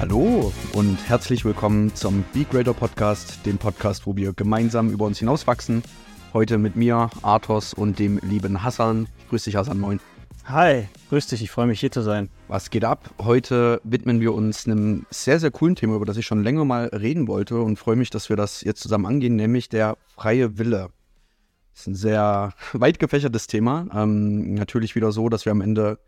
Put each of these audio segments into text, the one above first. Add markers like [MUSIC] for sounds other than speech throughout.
Hallo und herzlich willkommen zum Be Greater Podcast, dem Podcast, wo wir gemeinsam über uns hinauswachsen. Heute mit mir, Arthos und dem lieben Hassan. Grüß dich, Hassan, moin. Hi, grüß dich, ich freue mich hier zu sein. Was geht ab? Heute widmen wir uns einem sehr, sehr coolen Thema, über das ich schon länger mal reden wollte und freue mich, dass wir das jetzt zusammen angehen, nämlich der freie Wille. Das ist ein sehr [LAUGHS] weit gefächertes Thema. Ähm, natürlich wieder so, dass wir am Ende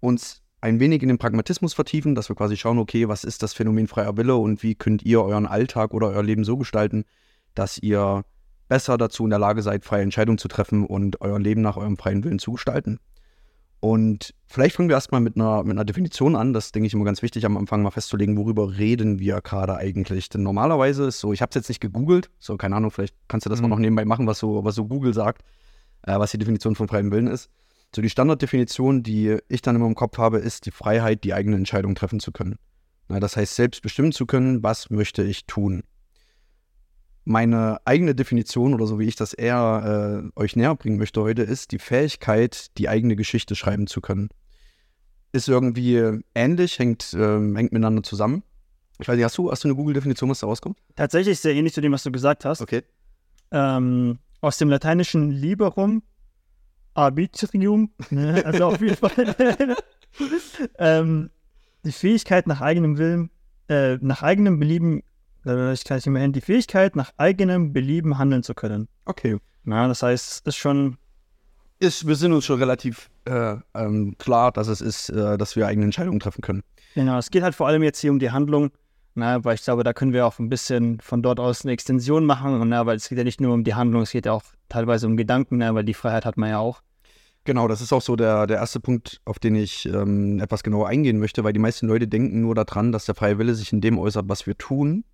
uns ein wenig in den Pragmatismus vertiefen, dass wir quasi schauen, okay, was ist das Phänomen freier Wille und wie könnt ihr euren Alltag oder euer Leben so gestalten, dass ihr besser dazu in der Lage seid, freie Entscheidungen zu treffen und euer Leben nach eurem freien Willen zu gestalten. Und vielleicht fangen wir erstmal mit einer, mit einer Definition an. Das denke ich immer ganz wichtig, am Anfang mal festzulegen, worüber reden wir gerade eigentlich. Denn normalerweise ist so, ich habe es jetzt nicht gegoogelt, so keine Ahnung, vielleicht kannst du das mhm. mal noch nebenbei machen, was so, was so Google sagt, äh, was die Definition von freiem Willen ist. So die Standarddefinition, die ich dann immer im Kopf habe, ist die Freiheit, die eigene Entscheidung treffen zu können. Na, das heißt, selbst bestimmen zu können, was möchte ich tun. Meine eigene Definition oder so wie ich das eher äh, euch näher bringen möchte heute, ist die Fähigkeit, die eigene Geschichte schreiben zu können. Ist irgendwie ähnlich, hängt, äh, hängt miteinander zusammen. Ich weiß nicht, hast du, hast du eine Google-Definition, was da rauskommt? Tatsächlich sehr ähnlich zu dem, was du gesagt hast. Okay. Ähm, aus dem lateinischen liberum Arbitrium, ne? also auf jeden Fall [LAUGHS] ähm, die Fähigkeit nach eigenem Willen, äh, nach eigenem Belieben, äh, ich kann es nicht mehr hin, die Fähigkeit nach eigenem Belieben handeln zu können. Okay. Ja, das heißt, es ist schon. Ist, wir sind uns schon relativ äh, ähm, klar, dass es ist, äh, dass wir eigene Entscheidungen treffen können. Genau, es geht halt vor allem jetzt hier um die Handlung, na, weil ich glaube, da können wir auch ein bisschen von dort aus eine Extension machen, na, weil es geht ja nicht nur um die Handlung, es geht ja auch teilweise um Gedanken, na, weil die Freiheit hat man ja auch. Genau, das ist auch so der, der erste Punkt, auf den ich ähm, etwas genauer eingehen möchte, weil die meisten Leute denken nur daran, dass der freie Wille sich in dem äußert, was wir tun.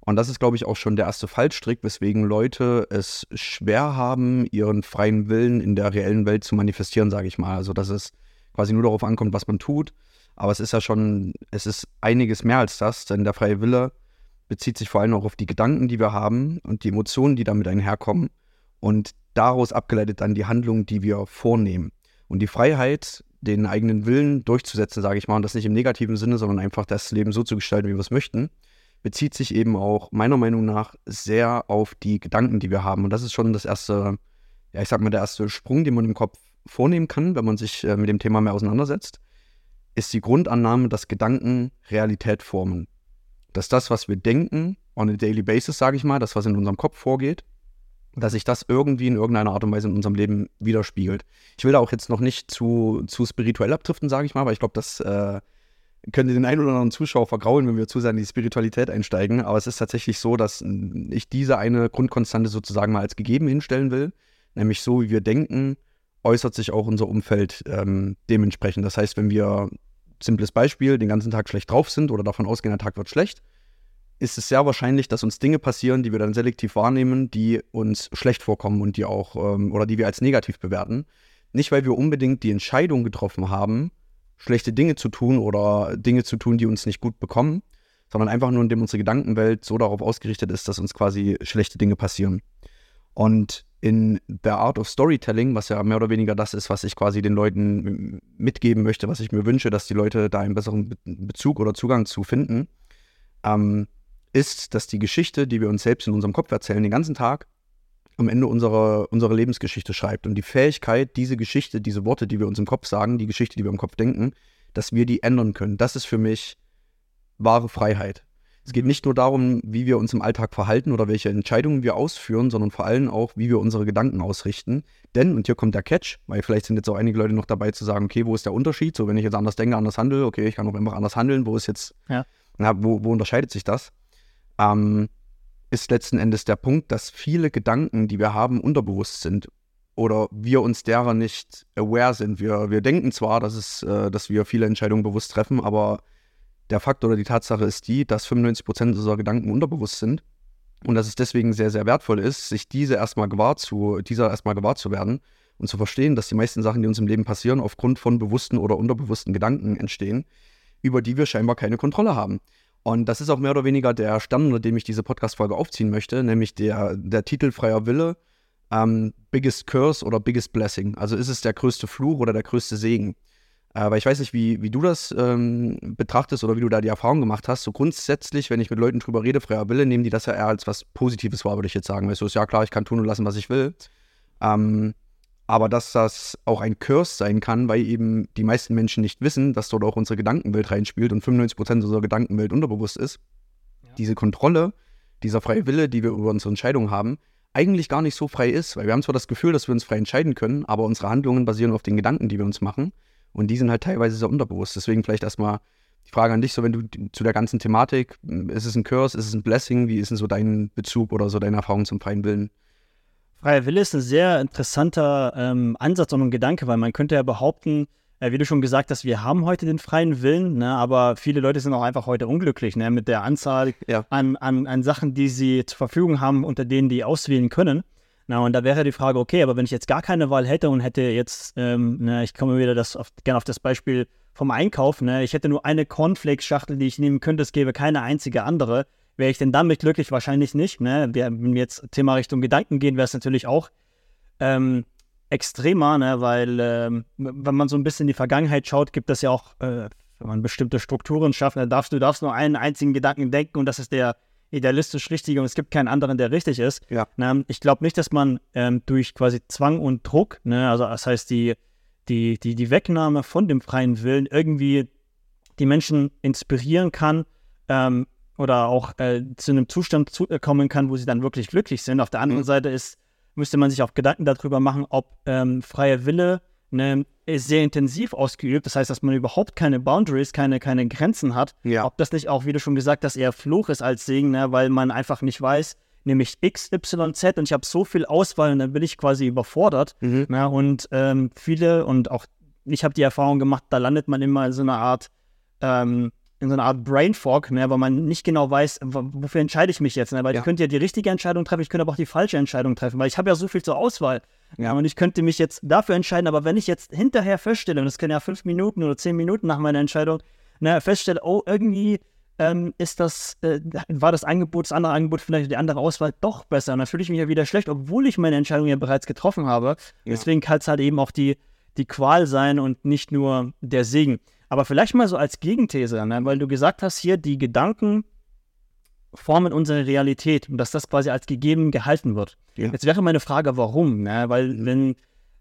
Und das ist, glaube ich, auch schon der erste Fallstrick, weswegen Leute es schwer haben, ihren freien Willen in der reellen Welt zu manifestieren, sage ich mal. Also, dass es quasi nur darauf ankommt, was man tut. Aber es ist ja schon, es ist einiges mehr als das, denn der freie Wille bezieht sich vor allem auch auf die Gedanken, die wir haben und die Emotionen, die damit einherkommen. Und daraus abgeleitet dann die Handlungen, die wir vornehmen. Und die Freiheit, den eigenen Willen durchzusetzen, sage ich mal, und das nicht im negativen Sinne, sondern einfach das Leben so zu gestalten, wie wir es möchten, bezieht sich eben auch meiner Meinung nach sehr auf die Gedanken, die wir haben. Und das ist schon das erste, ja, ich sag mal, der erste Sprung, den man im Kopf vornehmen kann, wenn man sich äh, mit dem Thema mehr auseinandersetzt, ist die Grundannahme, dass Gedanken Realität formen. Dass das, was wir denken, on a daily basis, sage ich mal, das, was in unserem Kopf vorgeht, dass sich das irgendwie in irgendeiner Art und Weise in unserem Leben widerspiegelt. Ich will da auch jetzt noch nicht zu, zu spirituell abdriften, sage ich mal, weil ich glaube, das äh, könnte den einen oder anderen Zuschauer vergraulen, wenn wir zu sehr in die Spiritualität einsteigen. Aber es ist tatsächlich so, dass ich diese eine Grundkonstante sozusagen mal als gegeben hinstellen will. Nämlich so, wie wir denken, äußert sich auch unser Umfeld ähm, dementsprechend. Das heißt, wenn wir, simples Beispiel, den ganzen Tag schlecht drauf sind oder davon ausgehen, der Tag wird schlecht, ist es sehr wahrscheinlich, dass uns Dinge passieren, die wir dann selektiv wahrnehmen, die uns schlecht vorkommen und die auch ähm, oder die wir als negativ bewerten. Nicht, weil wir unbedingt die Entscheidung getroffen haben, schlechte Dinge zu tun oder Dinge zu tun, die uns nicht gut bekommen, sondern einfach nur, indem unsere Gedankenwelt so darauf ausgerichtet ist, dass uns quasi schlechte Dinge passieren. Und in der Art of Storytelling, was ja mehr oder weniger das ist, was ich quasi den Leuten mitgeben möchte, was ich mir wünsche, dass die Leute da einen besseren Bezug oder Zugang zu finden, ähm, ist, dass die Geschichte, die wir uns selbst in unserem Kopf erzählen, den ganzen Tag am Ende unsere, unsere Lebensgeschichte schreibt. Und die Fähigkeit, diese Geschichte, diese Worte, die wir uns im Kopf sagen, die Geschichte, die wir im Kopf denken, dass wir die ändern können. Das ist für mich wahre Freiheit. Es geht nicht nur darum, wie wir uns im Alltag verhalten oder welche Entscheidungen wir ausführen, sondern vor allem auch, wie wir unsere Gedanken ausrichten. Denn, und hier kommt der Catch, weil vielleicht sind jetzt auch einige Leute noch dabei zu sagen, okay, wo ist der Unterschied? So, wenn ich jetzt anders denke, anders handle, okay, ich kann auch einfach anders handeln, wo ist jetzt, ja. na, wo, wo unterscheidet sich das? ähm, ist letzten Endes der Punkt, dass viele Gedanken, die wir haben, unterbewusst sind oder wir uns derer nicht aware sind. Wir, wir denken zwar, dass, es, äh, dass wir viele Entscheidungen bewusst treffen, aber der Fakt oder die Tatsache ist die, dass 95 Prozent unserer Gedanken unterbewusst sind und dass es deswegen sehr, sehr wertvoll ist, sich diese erstmal gewahr zu, dieser erstmal gewahr zu werden und zu verstehen, dass die meisten Sachen, die uns im Leben passieren, aufgrund von bewussten oder unterbewussten Gedanken entstehen, über die wir scheinbar keine Kontrolle haben. Und das ist auch mehr oder weniger der Stand, unter dem ich diese Podcast-Folge aufziehen möchte, nämlich der, der Titel Freier Wille, ähm, Biggest Curse oder Biggest Blessing. Also ist es der größte Fluch oder der größte Segen? Aber ich weiß nicht, wie, wie du das ähm, betrachtest oder wie du da die Erfahrung gemacht hast. So grundsätzlich, wenn ich mit Leuten drüber rede, freier Wille, nehmen die das ja eher als was Positives wahr, würde ich jetzt sagen. Weißt du, ist ja klar, ich kann tun und lassen, was ich will. Ähm, aber dass das auch ein Curse sein kann, weil eben die meisten Menschen nicht wissen, dass dort auch unsere Gedankenwelt reinspielt und 95% unserer Gedankenwelt unterbewusst ist. Ja. Diese Kontrolle, dieser freie Wille, die wir über unsere Entscheidungen haben, eigentlich gar nicht so frei ist, weil wir haben zwar das Gefühl, dass wir uns frei entscheiden können, aber unsere Handlungen basieren auf den Gedanken, die wir uns machen. Und die sind halt teilweise sehr unterbewusst. Deswegen vielleicht erstmal die Frage an dich, so wenn du zu der ganzen Thematik, ist es ein Curse, ist es ein Blessing, wie ist denn so dein Bezug oder so deine Erfahrung zum freien Willen? Freier Wille ist ein sehr interessanter ähm, Ansatz und ein Gedanke, weil man könnte ja behaupten, äh, wie du schon gesagt hast, wir haben heute den freien Willen, ne, aber viele Leute sind auch einfach heute unglücklich ne, mit der Anzahl ja. an, an, an Sachen, die sie zur Verfügung haben, unter denen die auswählen können. Na, und da wäre die Frage, okay, aber wenn ich jetzt gar keine Wahl hätte und hätte jetzt, ähm, ne, ich komme wieder das auf, gerne auf das Beispiel vom Einkauf, ne, ich hätte nur eine Cornflakes-Schachtel, die ich nehmen könnte, es gäbe keine einzige andere. Wäre ich denn damit glücklich? Wahrscheinlich nicht. Ne? Wenn wir jetzt Thema Richtung Gedanken gehen, wäre es natürlich auch ähm, extremer, ne? weil ähm, wenn man so ein bisschen in die Vergangenheit schaut, gibt es ja auch, äh, wenn man bestimmte Strukturen schafft, dann darfst du darfst nur einen einzigen Gedanken denken und das ist der idealistisch richtige und es gibt keinen anderen, der richtig ist. Ja. Ne? Ich glaube nicht, dass man ähm, durch quasi Zwang und Druck, ne? also das heißt die, die, die, die Wegnahme von dem freien Willen irgendwie die Menschen inspirieren kann ähm, oder auch äh, zu einem Zustand zu, äh, kommen kann, wo sie dann wirklich glücklich sind. Auf der anderen mhm. Seite ist, müsste man sich auch Gedanken darüber machen, ob ähm, freier Wille ne, sehr intensiv ausgeübt. Das heißt, dass man überhaupt keine Boundaries, keine, keine Grenzen hat. Ja. Ob das nicht auch, wie du schon gesagt hast, eher Fluch ist als Segen, ne? weil man einfach nicht weiß, nämlich X, Y, Z und ich habe so viel Auswahl und dann bin ich quasi überfordert. Mhm. Ne? Und ähm, viele und auch ich habe die Erfahrung gemacht, da landet man immer in so einer Art ähm, in so einer Art Brain Fog, ne, weil man nicht genau weiß, wofür entscheide ich mich jetzt. Ne? Weil ja. ich könnte ja die richtige Entscheidung treffen, ich könnte aber auch die falsche Entscheidung treffen, weil ich habe ja so viel zur Auswahl. Ja, und ich könnte mich jetzt dafür entscheiden, aber wenn ich jetzt hinterher feststelle, und das können ja fünf Minuten oder zehn Minuten nach meiner Entscheidung, ne, feststelle, oh, irgendwie ähm, ist das, äh, war das Angebot, das andere Angebot, vielleicht die andere Auswahl doch besser. Und dann fühle ich mich ja wieder schlecht, obwohl ich meine Entscheidung ja bereits getroffen habe. Ja. Deswegen kann es halt eben auch die, die Qual sein und nicht nur der Segen. Aber vielleicht mal so als Gegenthese, ne? weil du gesagt hast hier, die Gedanken formen unsere Realität und dass das quasi als gegeben gehalten wird. Ja. Jetzt wäre meine Frage, warum? Ne? Weil wenn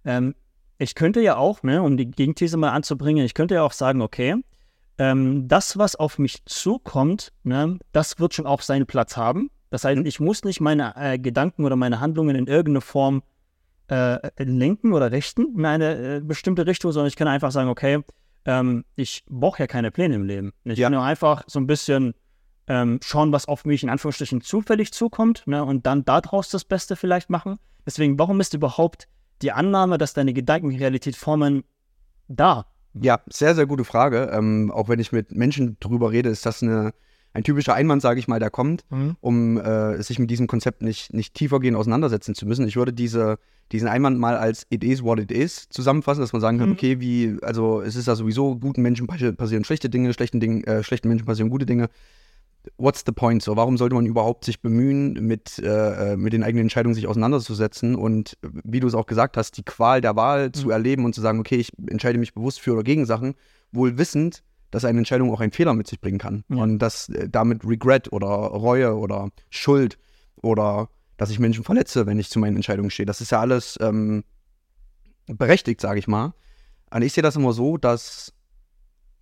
ähm, ich könnte ja auch, ne, um die Gegenthese mal anzubringen, ich könnte ja auch sagen, okay, ähm, das, was auf mich zukommt, ne, das wird schon auch seinen Platz haben. Das heißt, mhm. ich muss nicht meine äh, Gedanken oder meine Handlungen in irgendeine Form äh, lenken oder richten in eine äh, bestimmte Richtung, sondern ich kann einfach sagen, okay, ähm, ich brauche ja keine Pläne im Leben. Ich ja. kann nur einfach so ein bisschen ähm, schauen, was auf mich in Anführungsstrichen zufällig zukommt ne, und dann daraus das Beste vielleicht machen. Deswegen, warum ist überhaupt die Annahme, dass deine Gedanken Realität formen, da? Ja, sehr, sehr gute Frage. Ähm, auch wenn ich mit Menschen drüber rede, ist das eine ein typischer Einwand, sage ich mal, der kommt, mhm. um äh, sich mit diesem Konzept nicht, nicht tiefergehend auseinandersetzen zu müssen. Ich würde diese, diesen Einwand mal als It is what it is zusammenfassen, dass man sagen kann, mhm. okay, wie, also es ist ja sowieso, guten Menschen passieren schlechte Dinge, schlechten, Dingen, äh, schlechten Menschen passieren gute Dinge. What's the point? So, warum sollte man überhaupt sich bemühen, mit, äh, äh mit den eigenen Entscheidungen sich auseinanderzusetzen und wie du es auch gesagt hast, die Qual der Wahl mhm. zu erleben und zu sagen, okay, ich entscheide mich bewusst für oder gegen Sachen, wohl wissend, dass eine Entscheidung auch einen Fehler mit sich bringen kann. Ja. Und dass äh, damit Regret oder Reue oder Schuld oder dass ich Menschen verletze, wenn ich zu meinen Entscheidungen stehe. Das ist ja alles ähm, berechtigt, sage ich mal. Und ich sehe das immer so, dass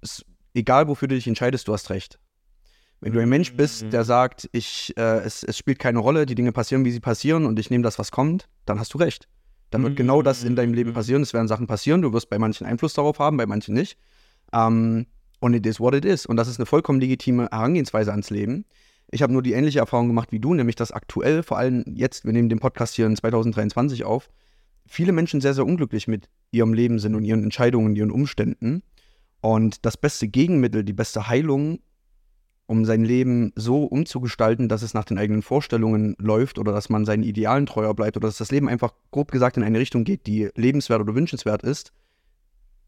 es, egal wofür du dich entscheidest, du hast recht. Wenn du ein Mensch bist, der mhm. sagt, ich, äh, es, es spielt keine Rolle, die Dinge passieren, wie sie passieren und ich nehme das, was kommt, dann hast du recht. Dann wird genau das in deinem Leben mhm. passieren. Es werden Sachen passieren, du wirst bei manchen Einfluss darauf haben, bei manchen nicht. Ähm, und it is what it is. Und das ist eine vollkommen legitime Herangehensweise ans Leben. Ich habe nur die ähnliche Erfahrung gemacht wie du, nämlich dass aktuell, vor allem jetzt, wir nehmen den Podcast hier in 2023 auf, viele Menschen sehr, sehr unglücklich mit ihrem Leben sind und ihren Entscheidungen, ihren Umständen. Und das beste Gegenmittel, die beste Heilung, um sein Leben so umzugestalten, dass es nach den eigenen Vorstellungen läuft oder dass man seinen Idealen treuer bleibt oder dass das Leben einfach grob gesagt in eine Richtung geht, die lebenswert oder wünschenswert ist,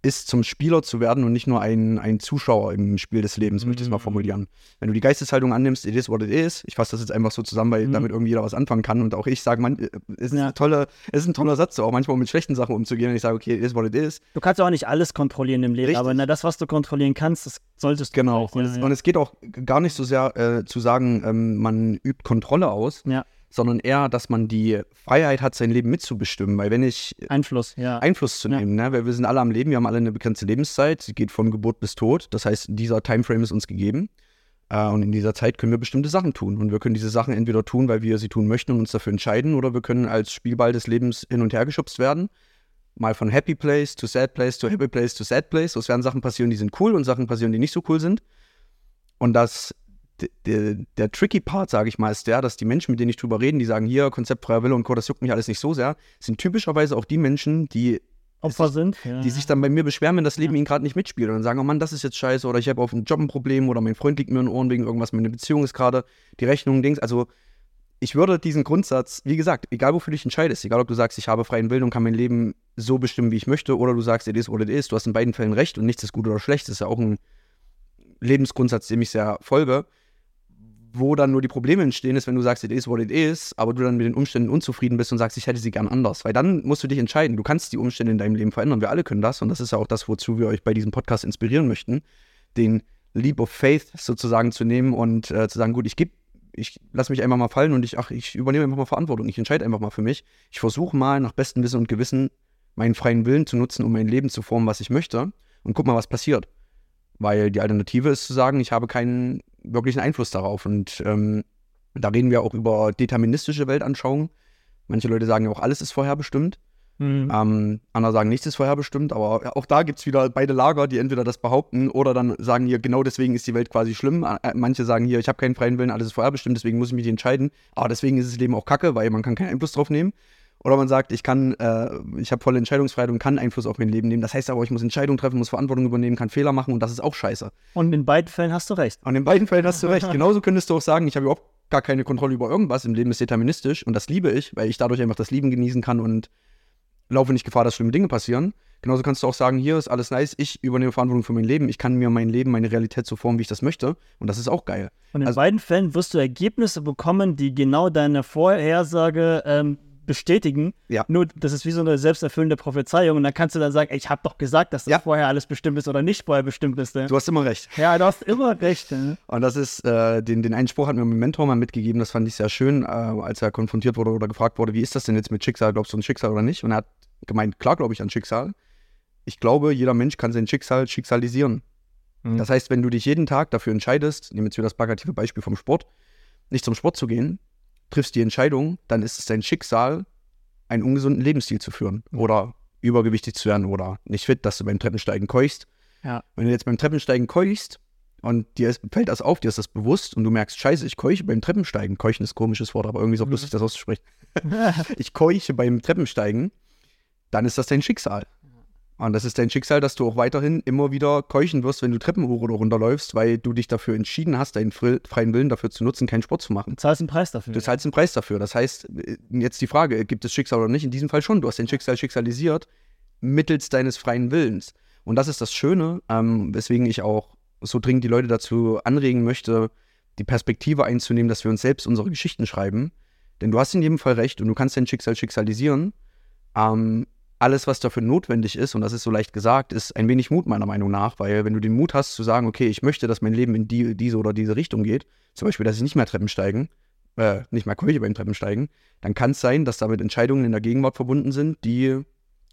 ist, zum Spieler zu werden und nicht nur ein, ein Zuschauer im Spiel des Lebens, möchte ich es mal Mhm. formulieren. Wenn du die Geisteshaltung annimmst, it is what it is, ich fasse das jetzt einfach so zusammen, weil Mhm. damit irgendwie jeder was anfangen kann und auch ich sage, man, äh, es ist, Ja. tolle, es ist ein toller Satz, so auch manchmal um mit schlechten Sachen umzugehen und ich sage, okay, it is what it is. Du kannst auch nicht alles kontrollieren im Leben, Richtig. aber na, das, was du kontrollieren kannst, das solltest du. Genau. Und, ja, es, ja. und es geht auch gar nicht so sehr äh, zu sagen, ähm, man übt Kontrolle aus, Ja. Sondern eher, dass man die Freiheit hat, sein Leben mitzubestimmen. Weil wenn ich Einfluss, ja. Einfluss zu Ja. nehmen, ne? weil wir sind alle am Leben, wir haben alle eine begrenzte Lebenszeit, sie geht von Geburt bis Tod. Das heißt, dieser Timeframe ist uns gegeben. Äh, und in dieser Zeit können wir bestimmte Sachen tun. Und wir können diese Sachen entweder tun, weil wir sie tun möchten und uns dafür entscheiden, oder wir können als Spielball des Lebens hin und her geschubst werden. Mal von Happy Place to Sad Place to Happy Place to Sad Place. Es werden Sachen passieren, die sind cool und Sachen passieren, die nicht so cool sind. Und das, d- d- der tricky Part, sage ich mal, ist der, dass die Menschen, mit denen ich drüber rede, die sagen, hier, Konzept freier Wille und Co., das juckt mich alles nicht so sehr, sind typischerweise auch die Menschen, die Opfer sind. Ja. die sich dann bei mir beschweren, wenn das Leben ihnen gerade nicht mitspielt und dann sagen, oh Mann, das ist jetzt scheiße oder ich habe auf dem Job ein Problem oder mein Freund liegt mir in den Ohren wegen irgendwas, meine Beziehung ist gerade, die Rechnung, Dings. Also ich würde diesen Grundsatz, wie gesagt, egal wofür du dich entscheidest, egal ob du sagst, ich habe freien Willen und kann mein Leben so bestimmen, wie ich möchte, oder du sagst, it is what it is, du hast in beiden Fällen recht und nichts ist gut oder schlecht, das ist ja auch ein Lebensgrundsatz, dem ich sehr folge. Wo dann nur die Probleme entstehen, ist, wenn du sagst, it is what it is, aber du dann mit den Umständen unzufrieden bist und sagst, ich hätte sie gern anders. Weil dann musst du dich entscheiden. Du kannst die Umstände in deinem Leben verändern. Wir alle können das. Und das ist ja auch das, wozu wir euch bei diesem Podcast inspirieren möchten. Den Leap of Faith sozusagen zu nehmen und äh, zu sagen, gut, ich gebe, ich lasse mich einfach mal fallen und ich, ach, ich übernehme einfach mal Verantwortung. Ich entscheide einfach mal für mich. Ich versuche mal nach bestem Wissen und Gewissen meinen freien Willen zu nutzen, um mein Leben zu formen, was ich möchte. Und guck mal, was passiert. Weil die Alternative ist zu sagen, ich habe keinen wirklichen Einfluss darauf. Und ähm, da reden wir auch über deterministische Weltanschauungen. Manche Leute sagen ja auch, alles ist vorherbestimmt. Mhm. Ähm, andere sagen, nichts ist vorherbestimmt. Aber auch da gibt es wieder beide Lager, die entweder das behaupten oder dann sagen hier, genau deswegen ist die Welt quasi schlimm. Manche sagen hier, ich habe keinen freien Willen, alles ist vorherbestimmt, deswegen muss ich mich entscheiden. Aber deswegen ist das Leben auch kacke, weil man kann keinen Einfluss drauf nehmen. Oder man sagt, ich kann, äh, ich habe volle Entscheidungsfreiheit und kann Einfluss auf mein Leben nehmen. Das heißt aber, ich muss Entscheidungen treffen, muss Verantwortung übernehmen, kann Fehler machen und das ist auch scheiße. Und in beiden Fällen hast du recht. Und in beiden Fällen hast du recht. [LAUGHS] Genauso könntest du auch sagen, ich habe überhaupt gar keine Kontrolle über irgendwas. Im Leben ist deterministisch und das liebe ich, weil ich dadurch einfach das Leben genießen kann und laufe nicht Gefahr, dass schlimme Dinge passieren. Genauso kannst du auch sagen, hier ist alles nice, ich übernehme Verantwortung für mein Leben, ich kann mir mein Leben, meine Realität so formen, wie ich das möchte. Und das ist auch geil. Und in Also- beiden Fällen wirst du Ergebnisse bekommen, die genau deine Vorhersage ähm, bestätigen. Ja. Nur, das ist wie so eine selbsterfüllende Prophezeiung. Und dann kannst du dann sagen, ey, ich habe doch gesagt, dass das Ja. vorher alles bestimmt ist oder nicht vorher bestimmt ist. Ne? Du hast immer recht. Ja, du hast immer recht. Ne? Und das ist, äh, den, den einen Spruch hat mir mein Mentor mal mitgegeben, das fand ich sehr schön, äh, als er konfrontiert wurde oder gefragt wurde, wie ist das denn jetzt mit Schicksal, glaubst du an Schicksal oder nicht? Und er hat gemeint, klar glaube ich an Schicksal. Ich glaube, jeder Mensch kann sein Schicksal schicksalisieren. Mhm. Das heißt, wenn du dich jeden Tag dafür entscheidest, nehmen wir jetzt wieder das plakative Beispiel vom Sport, nicht zum Sport zu gehen, triffst die Entscheidung, dann ist es dein Schicksal, einen ungesunden Lebensstil zu führen oder übergewichtig zu werden oder nicht fit, dass du beim Treppensteigen keuchst. Ja. Wenn du jetzt beim Treppensteigen keuchst und dir fällt das auf, dir ist das bewusst und du merkst, scheiße, ich keuche beim Treppensteigen. Keuchen ist ein komisches Wort, aber irgendwie ist auch Mhm. lustig, das auszusprechen. [LAUGHS] ich keuche beim Treppensteigen, dann ist das dein Schicksal. Und das ist dein Schicksal, dass du auch weiterhin immer wieder keuchen wirst, wenn du Treppen hoch oder runter läufst, weil du dich dafür entschieden hast, deinen freien Willen dafür zu nutzen, keinen Sport zu machen. Du zahlst einen Preis dafür. Du zahlst einen Preis dafür. Das heißt, äh, jetzt die Frage, gibt es Schicksal oder nicht? In diesem Fall schon. Du hast dein Schicksal schicksalisiert mittels deines freien Willens. Und das ist das Schöne, ähm, weswegen ich auch so dringend die Leute dazu anregen möchte, die Perspektive einzunehmen, dass wir uns selbst unsere Geschichten schreiben. Denn du hast in jedem Fall recht und du kannst dein Schicksal schicksalisieren. Ähm, alles, was dafür notwendig ist, und das ist so leicht gesagt, ist ein wenig Mut meiner Meinung nach, weil wenn du den Mut hast zu sagen, okay, ich möchte, dass mein Leben in die, diese oder diese Richtung geht, zum Beispiel, dass ich nicht mehr Treppen steigen, äh, nicht mehr Keuche beim Treppensteigen, dann kann es sein, dass damit Entscheidungen in der Gegenwart verbunden sind, die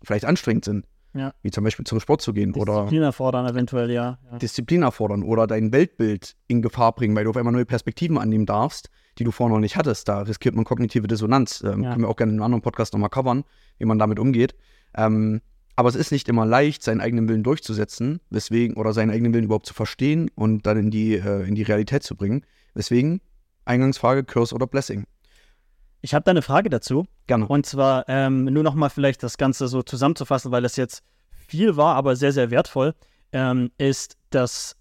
vielleicht anstrengend sind. Ja. Wie zum Beispiel zum Sport zu gehen oder Disziplin erfordern eventuell, ja. ja. Disziplin erfordern oder dein Weltbild in Gefahr bringen, weil du auf einmal neue Perspektiven annehmen darfst, die du vorher noch nicht hattest. Da riskiert man kognitive Dissonanz. Ähm, Ja. Können wir auch gerne in einem anderen Podcast nochmal covern, wie man damit umgeht. Ähm, aber es ist nicht immer leicht, seinen eigenen Willen durchzusetzen, weswegen, oder seinen eigenen Willen überhaupt zu verstehen und dann in die, äh, in die Realität zu bringen. Deswegen, Eingangsfrage, Curse oder Blessing? Ich habe da eine Frage dazu. Gerne. Und zwar ähm, nur nochmal vielleicht das Ganze so zusammenzufassen, weil das jetzt viel war, aber sehr, sehr wertvoll, ähm, ist, dass,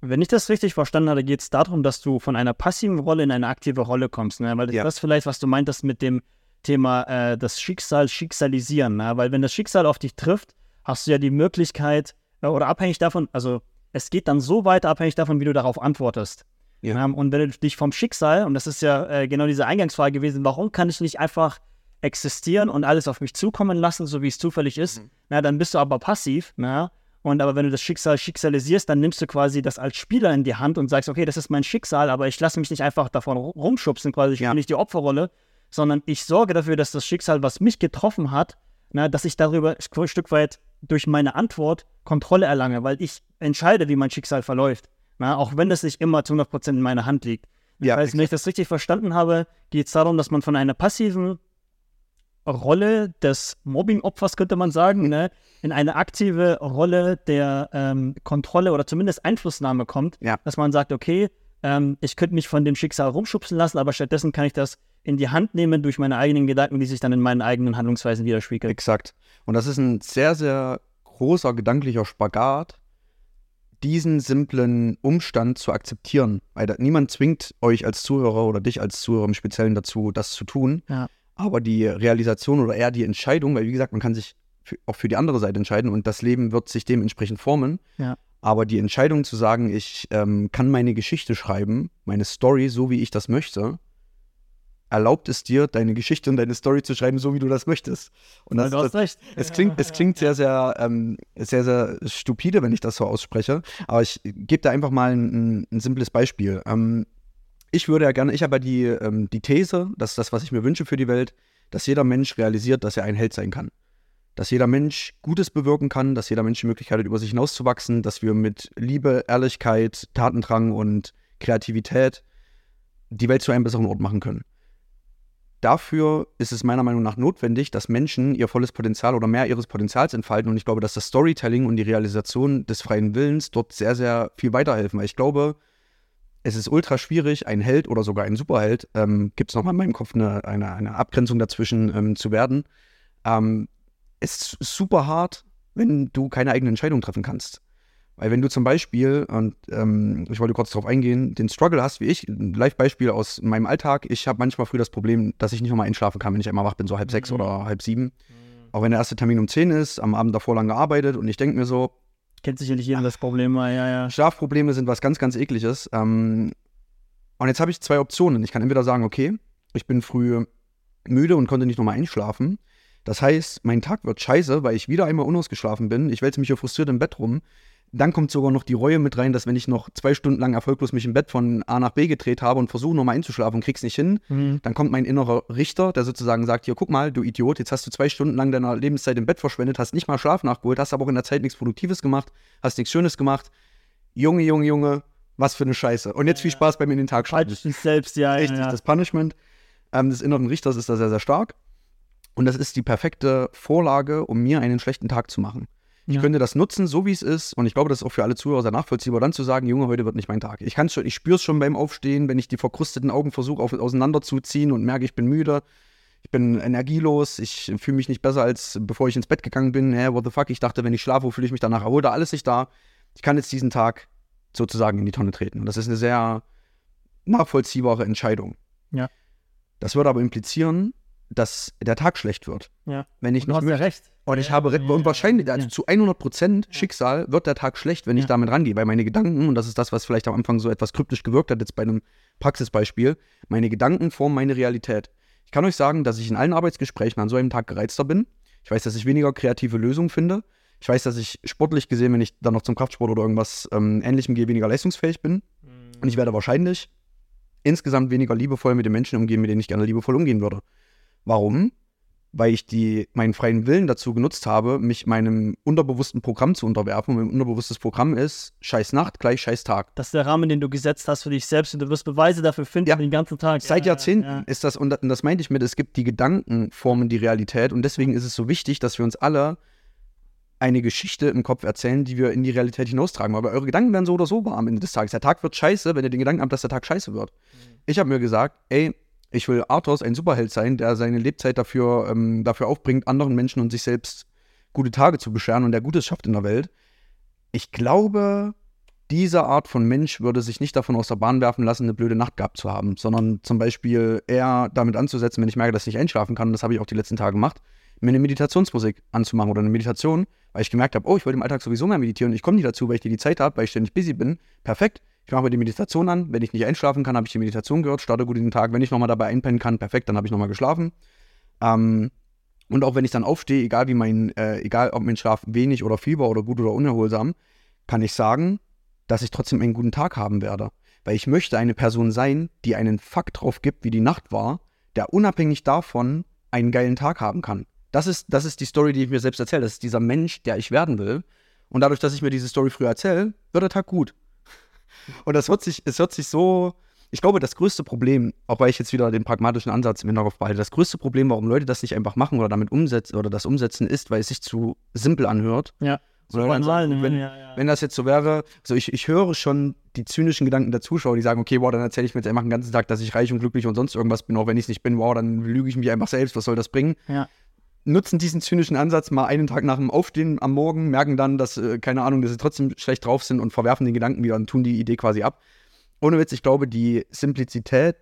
wenn ich das richtig verstanden habe, geht es darum, dass du von einer passiven Rolle in eine aktive Rolle kommst. Ne? Weil Ja. das vielleicht, was du meintest mit dem Thema äh, das Schicksal, Schicksalisieren. Ne? Weil wenn das Schicksal auf dich trifft, hast du ja die Möglichkeit, äh, oder abhängig davon, also es geht dann so weit abhängig davon, wie du darauf antwortest. Ja. Ähm, und wenn du dich vom Schicksal, und das ist ja äh, genau diese Eingangsfrage gewesen, warum kann ich nicht einfach existieren und alles auf mich zukommen lassen, so wie es zufällig ist, Mhm. na, dann bist du aber passiv, na, und aber wenn du das Schicksal schicksalisierst, dann nimmst du quasi das als Spieler in die Hand und sagst, okay, das ist mein Schicksal, aber ich lasse mich nicht einfach davon ru- rumschubsen, quasi, ich Ja. bin nicht die Opferrolle, sondern ich sorge dafür, dass das Schicksal, was mich getroffen hat, na, dass ich darüber ein Stück weit durch meine Antwort Kontrolle erlange, weil ich entscheide, wie mein Schicksal verläuft. Na, auch wenn das nicht immer zu 100% in meiner Hand liegt. Ja, wenn ich das richtig verstanden habe, geht es darum, dass man von einer passiven Rolle des Mobbing-Opfers, könnte man sagen, ne, in eine aktive Rolle der ähm, Kontrolle oder zumindest Einflussnahme kommt. Ja. Dass man sagt, okay, ähm, ich könnte mich von dem Schicksal rumschubsen lassen, aber stattdessen kann ich das in die Hand nehmen durch meine eigenen Gedanken, die sich dann in meinen eigenen Handlungsweisen widerspiegeln. Exakt. Und das ist ein sehr, sehr großer gedanklicher Spagat, diesen simplen Umstand zu akzeptieren. Weil da, niemand zwingt euch als Zuhörer oder dich als Zuhörer im Speziellen dazu, das zu tun. Ja. Aber die Realisation oder eher die Entscheidung, weil wie gesagt, man kann sich für, auch für die andere Seite entscheiden und das Leben wird sich dementsprechend formen. Ja. Aber die Entscheidung zu sagen, ich ähm, kann meine Geschichte schreiben, meine Story, so wie ich das möchte, erlaubt es dir, deine Geschichte und deine Story zu schreiben, so wie du das möchtest. Und das, du hast das, recht. es klingt, es klingt sehr, sehr, ähm, sehr, sehr stupide, wenn ich das so ausspreche. Aber ich gebe da einfach mal ein, ein simples Beispiel. Ähm, ich würde ja gerne, ich habe ja die, ähm, die These, dass das, was ich mir wünsche für die Welt, dass jeder Mensch realisiert, dass er ein Held sein kann. Dass jeder Mensch Gutes bewirken kann, dass jeder Mensch die Möglichkeit hat, über sich hinauszuwachsen, dass wir mit Liebe, Ehrlichkeit, Tatendrang und Kreativität die Welt zu einem besseren Ort machen können. Dafür ist es meiner Meinung nach notwendig, dass Menschen ihr volles Potenzial oder mehr ihres Potenzials entfalten. Und ich glaube, dass das Storytelling und die Realisation des freien Willens dort sehr, sehr viel weiterhelfen. Weil ich glaube, es ist ultra schwierig, ein Held oder sogar ein Superheld, ähm, gibt es nochmal in meinem Kopf eine, eine, eine Abgrenzung dazwischen ähm, zu werden. Ähm, es ist super hart, wenn du keine eigene Entscheidung treffen kannst. Weil wenn du zum Beispiel, und ähm, ich wollte kurz darauf eingehen, den Struggle hast wie ich, ein Live-Beispiel aus meinem Alltag, ich habe manchmal früh das Problem, dass ich nicht nochmal einschlafen kann, wenn ich einmal wach bin, so halb sechs Mhm. oder halb sieben. Auch wenn der erste Termin um zehn ist, am Abend davor lang gearbeitet und ich denke mir so, Kennt sicherlich jeder das Problem, ja, ja. Schlafprobleme sind was ganz, ganz ekliges. Ähm, und jetzt habe ich zwei Optionen. Ich kann entweder sagen, okay, ich bin früh müde und konnte nicht nochmal einschlafen. Das heißt, mein Tag wird scheiße, weil ich wieder einmal unausgeschlafen bin. Ich wälze mich hier frustriert im Bett rum. Dann kommt sogar noch die Reue mit rein, dass wenn ich noch zwei Stunden lang erfolglos mich im Bett von A nach B gedreht habe und versuche nochmal einzuschlafen und krieg's nicht hin, Mhm. dann kommt mein innerer Richter, der sozusagen sagt, hier, guck mal, du Idiot, jetzt hast du zwei Stunden lang deiner Lebenszeit im Bett verschwendet, hast nicht mal Schlaf nachgeholt, hast aber auch in der Zeit nichts Produktives gemacht, hast nichts Schönes gemacht. Junge, Junge, Junge, was für eine Scheiße. Und jetzt viel Spaß beim in den Tag dich selbst, ja, ja, Richtig, ja. das Punishment ähm, des inneren Richters ist da sehr, sehr stark. Und das ist die perfekte Vorlage, um mir einen schlechten Tag zu machen. Ich Ja. könnte das nutzen, so wie es ist. Und ich glaube, das ist auch für alle Zuhörer sehr nachvollziehbar, dann zu sagen, Junge, heute wird nicht mein Tag. Ich kann's schon, ich spüre es schon beim Aufstehen, wenn ich die verkrusteten Augen versuche, auseinanderzuziehen und merke, ich bin müde. Ich bin energielos, ich fühle mich nicht besser, als bevor ich ins Bett gegangen bin. Hä, what the fuck? Ich dachte, wenn ich schlafe, fühle ich mich danach erholt. Alles nicht da. Ich kann jetzt diesen Tag sozusagen in die Tonne treten. Und das ist eine sehr nachvollziehbare Entscheidung. Ja. Das würde aber implizieren, dass der Tag schlecht wird. Ja. Wenn ich Du nicht hast ja recht. Und ich habe, und wahrscheinlich, also zu 100 Prozent Schicksal wird der Tag schlecht, wenn ich damit rangehe, weil meine Gedanken, und das ist das, was vielleicht am Anfang so etwas kryptisch gewirkt hat, jetzt bei einem Praxisbeispiel, meine Gedanken formen meine Realität. Ich kann euch sagen, dass ich in allen Arbeitsgesprächen an so einem Tag gereizter bin. Ich weiß, dass ich weniger kreative Lösungen finde. Ich weiß, dass ich sportlich gesehen, wenn ich dann noch zum Kraftsport oder irgendwas ähm, Ähnlichem gehe, weniger leistungsfähig bin. Und ich werde wahrscheinlich insgesamt weniger liebevoll mit den Menschen umgehen, mit denen ich gerne liebevoll umgehen würde. Warum? Weil ich die, meinen freien Willen dazu genutzt habe, mich meinem unterbewussten Programm zu unterwerfen. Und mein unterbewusstes Programm ist Scheiß Nacht gleich Scheiß Tag. Das ist der Rahmen, den du gesetzt hast für dich selbst und du wirst Beweise dafür finden Ja. den ganzen Tag. Seit Ja, Jahrzehnten ja. ist das, und das- meinte ich mit, es gibt die Gedanken formen die Realität und deswegen ist es so wichtig, dass wir uns alle eine Geschichte im Kopf erzählen, die wir in die Realität hinaustragen. Aber eure Gedanken werden so oder so wahr am Ende des Tages. Der Tag wird scheiße, wenn ihr den Gedanken habt, dass der Tag scheiße wird. Ich habe mir gesagt, ey, ich will Arthos ein Superheld sein, der seine Lebzeit dafür, ähm, dafür aufbringt, anderen Menschen und sich selbst gute Tage zu bescheren und der Gutes schafft in der Welt. Ich glaube, diese Art von Mensch würde sich nicht davon aus der Bahn werfen lassen, eine blöde Nacht gehabt zu haben, sondern zum Beispiel eher damit anzusetzen, wenn ich merke, dass ich nicht einschlafen kann, und das habe ich auch die letzten Tage gemacht, mir eine Meditationsmusik anzumachen oder eine Meditation, weil ich gemerkt habe, oh, ich wollte im Alltag sowieso mehr meditieren. Ich komme nicht dazu, weil ich dir die Zeit habe, weil ich ständig busy bin. Perfekt. Ich mache mir die Meditation an. Wenn ich nicht einschlafen kann, habe ich die Meditation gehört, starte gut in den Tag. Wenn ich nochmal dabei einpennen kann, perfekt, dann habe ich nochmal geschlafen. Ähm, und auch wenn ich dann aufstehe, egal wie mein, äh, egal ob mein Schlaf wenig oder war oder gut oder unerholsam, kann ich sagen, dass ich trotzdem einen guten Tag haben werde. Weil ich möchte eine Person sein, die einen Fakt drauf gibt, wie die Nacht war, der unabhängig davon einen geilen Tag haben kann. Das ist, das ist die Story, die ich mir selbst erzähle. Das ist dieser Mensch, der ich werden will. Und dadurch, dass ich mir diese Story früher erzähle, wird der Tag gut. Und das hört sich, es hört sich so. Ich glaube, das größte Problem, auch weil ich jetzt wieder den pragmatischen Ansatz im Hinterkopf behalte, das größte Problem, warum Leute das nicht einfach machen oder damit umsetzen oder das umsetzen, ist, weil es sich zu simpel anhört. Ja. So ne? wenn, ja, ja. wenn das jetzt so wäre, so ich, ich höre schon die zynischen Gedanken der Zuschauer, die sagen, okay, wow, dann erzähle ich mir jetzt einfach den ganzen Tag, dass ich reich und glücklich und sonst irgendwas bin, auch wenn ich es nicht bin, wow, dann lüge ich mich einfach selbst, was soll das bringen? Ja. Nutzen diesen zynischen Ansatz mal einen Tag nach dem Aufstehen am Morgen, merken dann, dass, äh, keine Ahnung, dass sie trotzdem schlecht drauf sind und verwerfen den Gedanken wieder und tun die Idee quasi ab. Ohne Witz, ich glaube, die Simplizität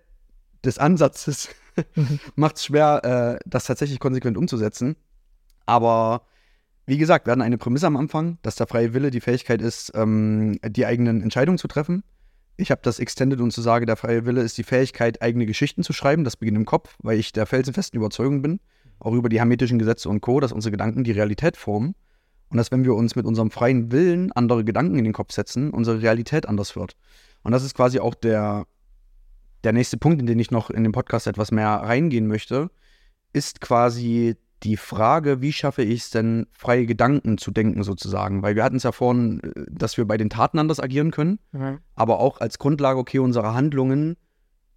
des Ansatzes [LAUGHS] macht es schwer, äh, das tatsächlich konsequent umzusetzen. Aber wie gesagt, wir hatten eine Prämisse am Anfang, dass der freie Wille die Fähigkeit ist, ähm, die eigenen Entscheidungen zu treffen. Ich habe das extended und zu sagen, der freie Wille ist die Fähigkeit, eigene Geschichten zu schreiben. Das beginnt im Kopf, weil ich der felsenfesten Überzeugung bin, auch über die hermetischen Gesetze und Co., dass unsere Gedanken die Realität formen. Und dass, wenn wir uns mit unserem freien Willen andere Gedanken in den Kopf setzen, unsere Realität anders wird. Und das ist quasi auch der, der nächste Punkt, in den ich noch in den Podcast etwas mehr reingehen möchte, ist quasi die Frage, wie schaffe ich es denn, freie Gedanken zu denken sozusagen? Weil wir hatten es ja vorhin, äh, dass wir bei den Taten anders agieren können, mhm. aber auch als Grundlage, okay, unsere Handlungen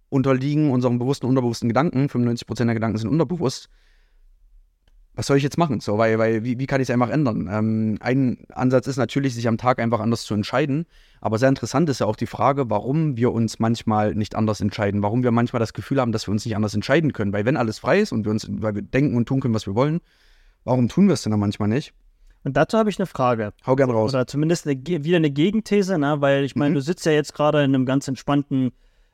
unterliegen unserem bewussten und unterbewussten Gedanken. 95% der Gedanken sind unterbewusst was soll ich jetzt machen? So, weil, weil wie, wie kann ich es einfach ändern? Ähm, ein Ansatz ist natürlich, sich am Tag einfach anders zu entscheiden. Aber sehr interessant ist ja auch die Frage, warum wir uns manchmal nicht anders entscheiden, warum wir manchmal das Gefühl haben, dass wir uns nicht anders entscheiden können. Weil wenn alles frei ist und wir uns, weil wir denken und tun können, was wir wollen, warum tun wir es denn dann manchmal nicht? Und dazu habe ich eine Frage. Hau gern raus. Oder zumindest eine, wieder eine Gegenthese, ne? weil ich meine, mhm. du sitzt ja jetzt gerade in einem ganz entspannten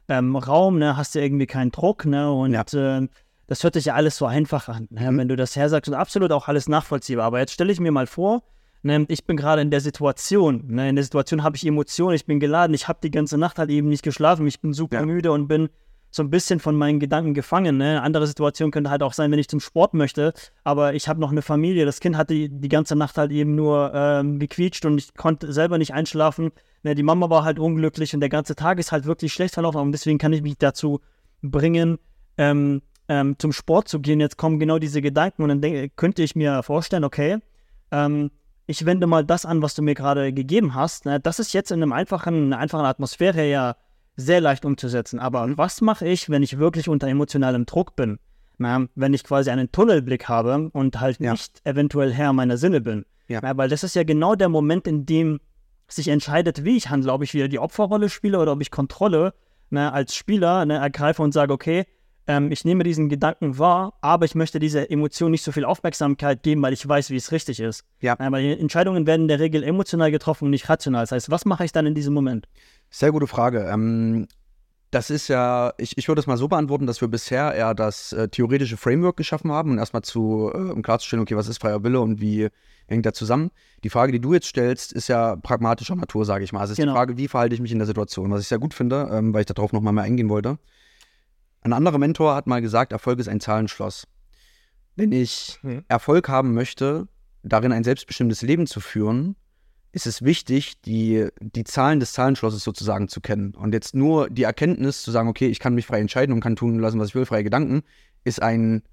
ähm, Raum, ne? hast ja irgendwie keinen Druck, ne? Und ja. äh, das hört sich ja alles so einfach an. Ne? Mhm. Wenn du das hersagst und absolut auch alles nachvollziehbar. Aber jetzt stelle ich mir mal vor, ne, ich bin gerade in der Situation. Ne, in der Situation habe ich Emotionen, ich bin geladen, ich habe die ganze Nacht halt eben nicht geschlafen, ich bin super ja. müde und bin so ein bisschen von meinen Gedanken gefangen. Ne? Eine andere Situation könnte halt auch sein, wenn ich zum Sport möchte, aber ich habe noch eine Familie. Das Kind hatte die, die ganze Nacht halt eben nur ähm, gequietscht und ich konnte selber nicht einschlafen. Ne? Die Mama war halt unglücklich und der ganze Tag ist halt wirklich schlecht verlaufen und deswegen kann ich mich dazu bringen, ähm, ähm, zum Sport zu gehen, jetzt kommen genau diese Gedanken und dann denke, könnte ich mir vorstellen, okay, ähm, ich wende mal das an, was du mir gerade gegeben hast. Ne? Das ist jetzt in einem einfachen, einer einfachen Atmosphäre ja sehr leicht umzusetzen. Aber was mache ich, wenn ich wirklich unter emotionalem Druck bin? Na, wenn ich quasi einen Tunnelblick habe und halt ja. nicht eventuell Herr meiner Sinne bin. Ja. Na, weil das ist ja genau der Moment, in dem sich entscheidet, wie ich handle, ob ich wieder die Opferrolle spiele oder ob ich Kontrolle na, als Spieler ergreife und sage, okay, ähm, ich nehme diesen Gedanken wahr, aber ich möchte dieser Emotion nicht so viel Aufmerksamkeit geben, weil ich weiß, wie es richtig ist. Ja. Äh, weil die Entscheidungen werden in der Regel emotional getroffen und nicht rational. Das heißt, was mache ich dann in diesem Moment? Sehr gute Frage. Ähm, das ist ja, ich, ich würde es mal so beantworten, dass wir bisher eher das äh, theoretische Framework geschaffen haben und erstmal zu, äh, um klarzustellen, okay, was ist freier Wille und wie hängt der zusammen. Die Frage, die du jetzt stellst, ist ja pragmatischer Natur, sage ich mal. Also es ist genau. die Frage, wie verhalte ich mich in der Situation, was ich sehr gut finde, ähm, weil ich darauf nochmal mehr eingehen wollte. Ein anderer Mentor hat mal gesagt, Erfolg ist ein Zahlenschloss. Wenn ich mhm. Erfolg haben möchte, darin ein selbstbestimmtes Leben zu führen, ist es wichtig, die, die Zahlen des Zahlenschlosses sozusagen zu kennen. Und jetzt nur die Erkenntnis zu sagen, okay, ich kann mich frei entscheiden und kann tun lassen, was ich will, freie Gedanken, ist ein,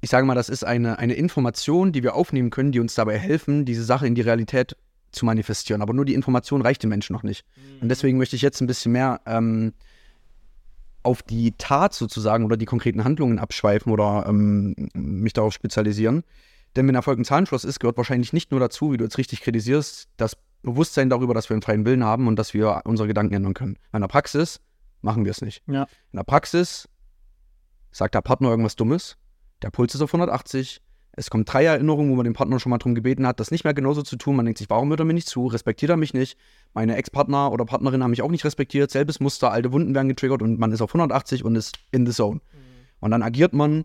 ich sage mal, das ist eine, eine Information, die wir aufnehmen können, die uns dabei helfen, diese Sache in die Realität zu manifestieren. Aber nur die Information reicht dem Menschen noch nicht. Mhm. Und deswegen möchte ich jetzt ein bisschen mehr ähm, auf die Tat sozusagen oder die konkreten Handlungen abschweifen oder ähm, mich darauf spezialisieren. Denn wenn Erfolg ein Zahlenschloss ist, gehört wahrscheinlich nicht nur dazu, wie du jetzt richtig kritisierst, das Bewusstsein darüber, dass wir einen freien Willen haben und dass wir unsere Gedanken ändern können. In der Praxis machen wir es nicht. Ja. In der Praxis sagt der Partner irgendwas Dummes, der Puls ist auf 180, es kommen drei Erinnerungen, wo man den Partner schon mal darum gebeten hat, das nicht mehr genauso zu tun. Man denkt sich, warum hört er mir nicht zu? Respektiert er mich nicht? Meine Ex-Partner oder Partnerin haben mich auch nicht respektiert. Selbes Muster, alte Wunden werden getriggert und man ist auf 180 und ist in the zone. Mhm. Und dann agiert man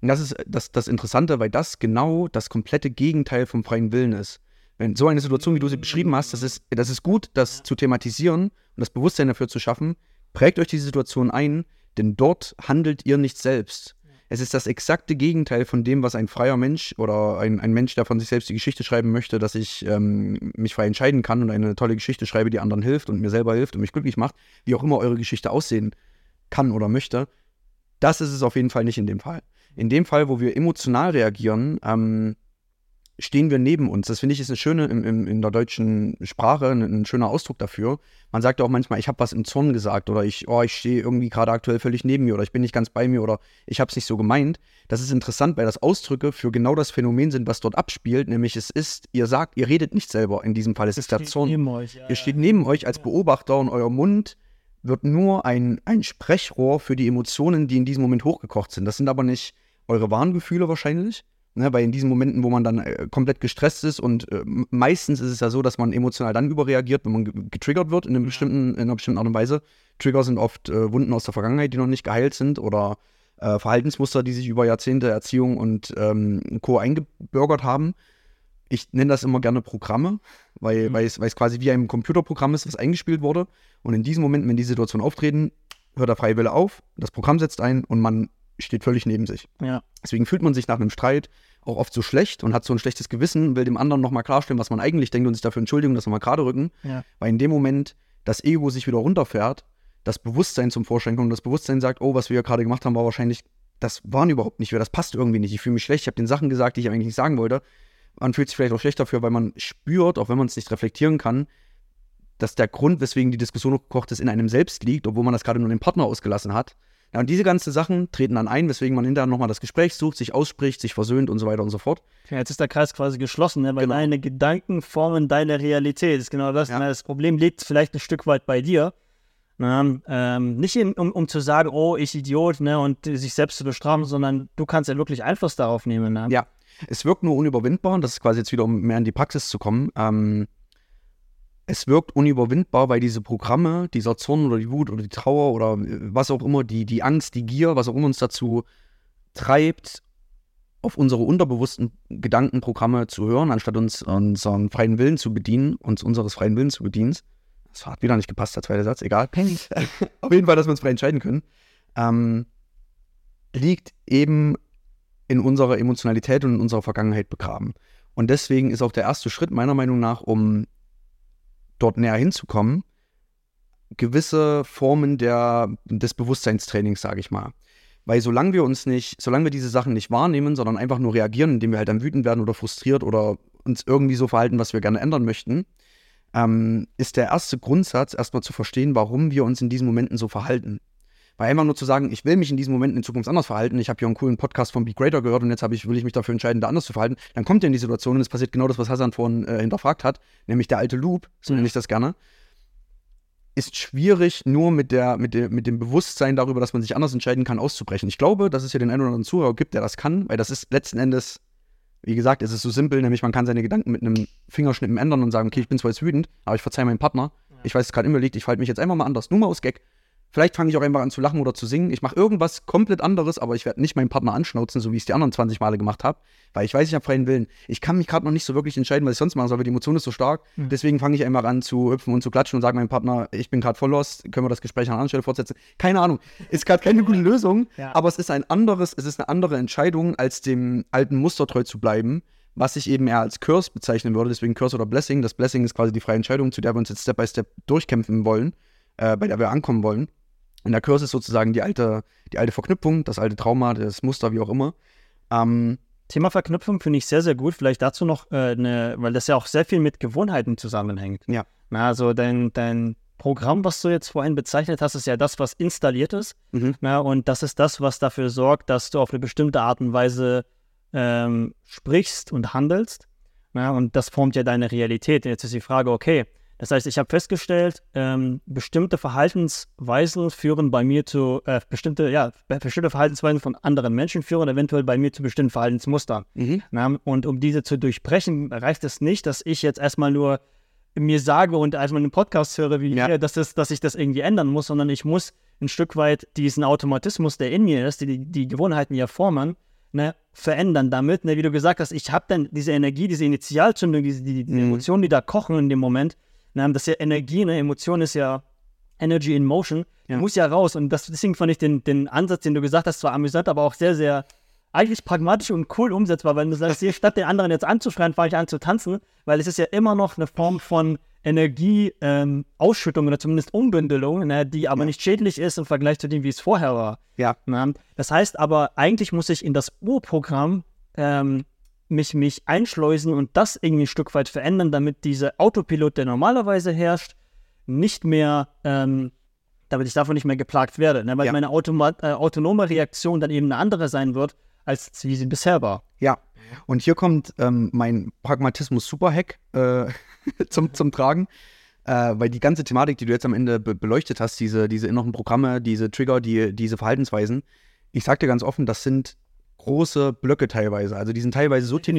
Und das ist das, das Interessante, weil das genau das komplette Gegenteil vom freien Willen ist. Wenn so eine Situation, wie du sie beschrieben hast, das ist, das ist gut, das zu thematisieren und das Bewusstsein dafür zu schaffen. Prägt euch diese Situation ein, denn dort handelt ihr nicht selbst. Es ist das exakte Gegenteil von dem, was ein freier Mensch oder ein, ein Mensch, der von sich selbst die Geschichte schreiben möchte, dass ich ähm, mich frei entscheiden kann und eine tolle Geschichte schreibe, die anderen hilft und mir selber hilft und mich glücklich macht, wie auch immer eure Geschichte aussehen kann oder möchte. Das ist es auf jeden Fall nicht in dem Fall. In dem Fall, wo wir emotional reagieren, ähm, stehen wir neben uns. Das finde ich ist eine schöne, im, im, in der deutschen Sprache, ein, ein, schöner Ausdruck dafür. Man sagt ja auch manchmal, ich habe was im Zorn gesagt oder ich, oh, ich stehe irgendwie gerade aktuell völlig neben mir oder ich bin nicht ganz bei mir oder ich habe es nicht so gemeint. Das ist interessant, weil das Ausdrücke für genau das Phänomen sind, was dort abspielt, nämlich es ist, ihr sagt, ihr redet nicht selber in diesem Fall, es ist der Zorn. Euch, ja, ihr steht neben euch als Beobachter und euer Mund wird nur ein, ein Sprechrohr für die Emotionen, die in diesem Moment hochgekocht sind. Das sind aber nicht eure wahren Gefühle wahrscheinlich, Ne, weil in diesen Momenten, wo man dann äh, komplett gestresst ist und äh, meistens ist es ja so, dass man emotional dann überreagiert, wenn man getriggert wird in, einem bestimmten, in einer bestimmten Art und Weise. Trigger sind oft äh, Wunden aus der Vergangenheit, die noch nicht geheilt sind oder äh, Verhaltensmuster, die sich über Jahrzehnte Erziehung und ähm, Co. eingebürgert haben. Ich nenne das immer gerne Programme, weil, mhm. es, quasi wie ein Computerprogramm ist, was eingespielt wurde. Und in diesen Momenten, wenn die Situation auftreten, hört der freie Wille auf, das Programm setzt ein und man steht völlig neben sich. Ja. Deswegen fühlt man sich nach einem Streit auch oft so schlecht und hat so ein schlechtes Gewissen, will dem anderen nochmal klarstellen, was man eigentlich denkt und sich dafür entschuldigen, das nochmal gerade rücken. Ja. Weil in dem Moment das Ego sich wieder runterfährt, das Bewusstsein zum Vorschein kommt und das Bewusstsein sagt, oh, was wir ja gerade gemacht haben, war wahrscheinlich, das waren überhaupt nicht wir, das passt irgendwie nicht, ich fühle mich schlecht, ich habe den Sachen gesagt, die ich eigentlich nicht sagen wollte. Man fühlt sich vielleicht auch schlecht dafür, weil man spürt, auch wenn man es nicht reflektieren kann, dass der Grund, weswegen die Diskussion hochgekocht ist, in einem selbst liegt, obwohl man das gerade nur dem Partner ausgelassen hat. Ja, und diese ganzen Sachen treten dann ein, weswegen man hinterher nochmal das Gespräch sucht, sich ausspricht, sich versöhnt und so weiter und so fort. Ja, jetzt ist der Kreis quasi geschlossen, ne? weil genau. deine Gedanken formen deine Realität. Das ist genau das. Ja. Ne? Das Problem liegt vielleicht ein Stück weit bei dir. Ne? Ähm, nicht in, um, um zu sagen, oh, ich Idiot, ne? und sich selbst zu bestrafen, sondern du kannst ja wirklich Einfluss darauf nehmen. Ne? Ja, es wirkt nur unüberwindbar, und das ist quasi jetzt wieder, um mehr in die Praxis zu kommen. Ähm, es wirkt unüberwindbar, weil diese Programme, dieser Zorn oder die Wut oder die Trauer oder äh, was auch immer, die, die Angst, die Gier, was auch immer uns dazu treibt, auf unsere unterbewussten Gedankenprogramme zu hören, anstatt uns unseren freien Willen zu bedienen, uns unseres freien Willens zu bedienen. Das hat wieder nicht gepasst, der zweite Satz, egal. [LAUGHS] [LAUGHS] auf jeden Fall, dass wir uns frei entscheiden können. Ähm, liegt eben in unserer Emotionalität und in unserer Vergangenheit begraben. Und deswegen ist auch der erste Schritt meiner Meinung nach, um dort näher hinzukommen, gewisse Formen der, des Bewusstseinstrainings, sage ich mal. Weil solange wir uns nicht, solange wir diese Sachen nicht wahrnehmen, sondern einfach nur reagieren, indem wir halt dann wütend werden oder frustriert oder uns irgendwie so verhalten, was wir gerne ändern möchten, ähm, ist der erste Grundsatz erstmal zu verstehen, warum wir uns in diesen Momenten so verhalten. Weil einfach nur zu sagen, ich will mich in diesen Momenten in Zukunft anders verhalten, ich habe hier einen coolen Podcast von Be Greater gehört und jetzt ich, will ich mich dafür entscheiden, da anders zu verhalten, dann kommt ihr in die Situation und es passiert genau das, was Hassan vorhin äh, hinterfragt hat, nämlich der alte Loop, so nenne ich das gerne, ist schwierig, nur mit, der, mit, der, mit dem Bewusstsein darüber, dass man sich anders entscheiden kann, auszubrechen. Ich glaube, dass es ja den einen oder anderen Zuhörer gibt, der das kann, weil das ist letzten Endes, wie gesagt, es ist so simpel, nämlich man kann seine Gedanken mit einem Fingerschnippen ändern und sagen, okay, ich bin zwar jetzt wütend, aber ich verzeihe meinem Partner, ich weiß, es gerade immer liegt, ich verhalte mich jetzt einfach mal anders, nur mal aus Gag. Vielleicht fange ich auch einfach an zu lachen oder zu singen. Ich mache irgendwas komplett anderes, aber ich werde nicht meinen Partner anschnauzen, so wie ich es die anderen 20 Male gemacht habe, weil ich weiß, ich habe freien Willen. Ich kann mich gerade noch nicht so wirklich entscheiden, was ich sonst machen soll, weil die Emotion ist so stark. Mhm. Deswegen fange ich einfach an zu hüpfen und zu klatschen und sage meinem Partner, ich bin gerade voll lost, können wir das Gespräch an einer anderen Stelle fortsetzen? Keine Ahnung. Ist gerade keine gute Lösung, ja. aber es ist ein anderes, es ist eine andere Entscheidung, als dem alten Muster treu zu bleiben, was ich eben eher als Curse bezeichnen würde, deswegen Curse oder Blessing. Das Blessing ist quasi die freie Entscheidung, zu der wir uns jetzt Step by Step durchkämpfen wollen, äh, bei der wir ankommen wollen. Und der Curse ist sozusagen die alte, die alte Verknüpfung, das alte Trauma, das Muster, wie auch immer. Ähm, Thema Verknüpfung finde ich sehr, sehr gut. Vielleicht dazu noch äh, eine, weil das ja auch sehr viel mit Gewohnheiten zusammenhängt. Ja. Na, also dein, dein Programm, was du jetzt vorhin bezeichnet hast, ist ja das, was installiert ist. Mhm. Na, und das ist das, was dafür sorgt, dass du auf eine bestimmte Art und Weise ähm, sprichst und handelst. Na, und das formt ja deine Realität. Jetzt ist die Frage, okay, das heißt, ich habe festgestellt, ähm, bestimmte Verhaltensweisen führen bei mir zu, äh, bestimmte, ja, bestimmte Verhaltensweisen von anderen Menschen führen eventuell bei mir zu bestimmten Verhaltensmustern. Mhm. Na, und um diese zu durchbrechen, reicht es nicht, dass ich jetzt erstmal nur mir sage und erstmal einen Podcast höre, wie ja. hier, dass, das, dass ich das irgendwie ändern muss, sondern ich muss ein Stück weit diesen Automatismus, der in mir ist, die die Gewohnheiten ja formen, ne, verändern damit. Ne, wie du gesagt hast, ich habe dann diese Energie, diese Initialzündung, diese, die, die mhm. Emotionen, die da kochen in dem Moment. Ne, das ist ja Energie, ne, Emotion ist ja Energy in Motion, ja. muss ja raus. Und das, deswegen fand ich den, den Ansatz, den du gesagt hast, zwar amüsant, aber auch sehr, sehr eigentlich pragmatisch und cool umsetzbar, weil du sagst, hier, statt den anderen jetzt anzuschreien, fange ich an zu tanzen, weil es ist ja immer noch eine Form von Energieausschüttung ähm, oder zumindest Umbündelung, ne, die aber ja. nicht schädlich ist im Vergleich zu dem, wie es vorher war. Ja. Ne? Das heißt aber, eigentlich muss ich in das Urprogramm ähm, mich, mich einschleusen und das irgendwie ein Stück weit verändern, damit dieser Autopilot, der normalerweise herrscht, nicht mehr, ähm, damit ich davon nicht mehr geplagt werde, ne? weil ja. meine Automa äh, autonome Reaktion dann eben eine andere sein wird, als wie sie bisher war. Ja, und hier kommt ähm, mein Pragmatismus-Superhack äh, [LAUGHS] zum, zum Tragen. Äh, weil die ganze Thematik, die du jetzt am Ende be beleuchtet hast, diese, diese inneren Programme, diese Trigger, die, diese Verhaltensweisen, ich sag dir ganz offen, das sind große Blöcke teilweise. Also die sind teilweise so tief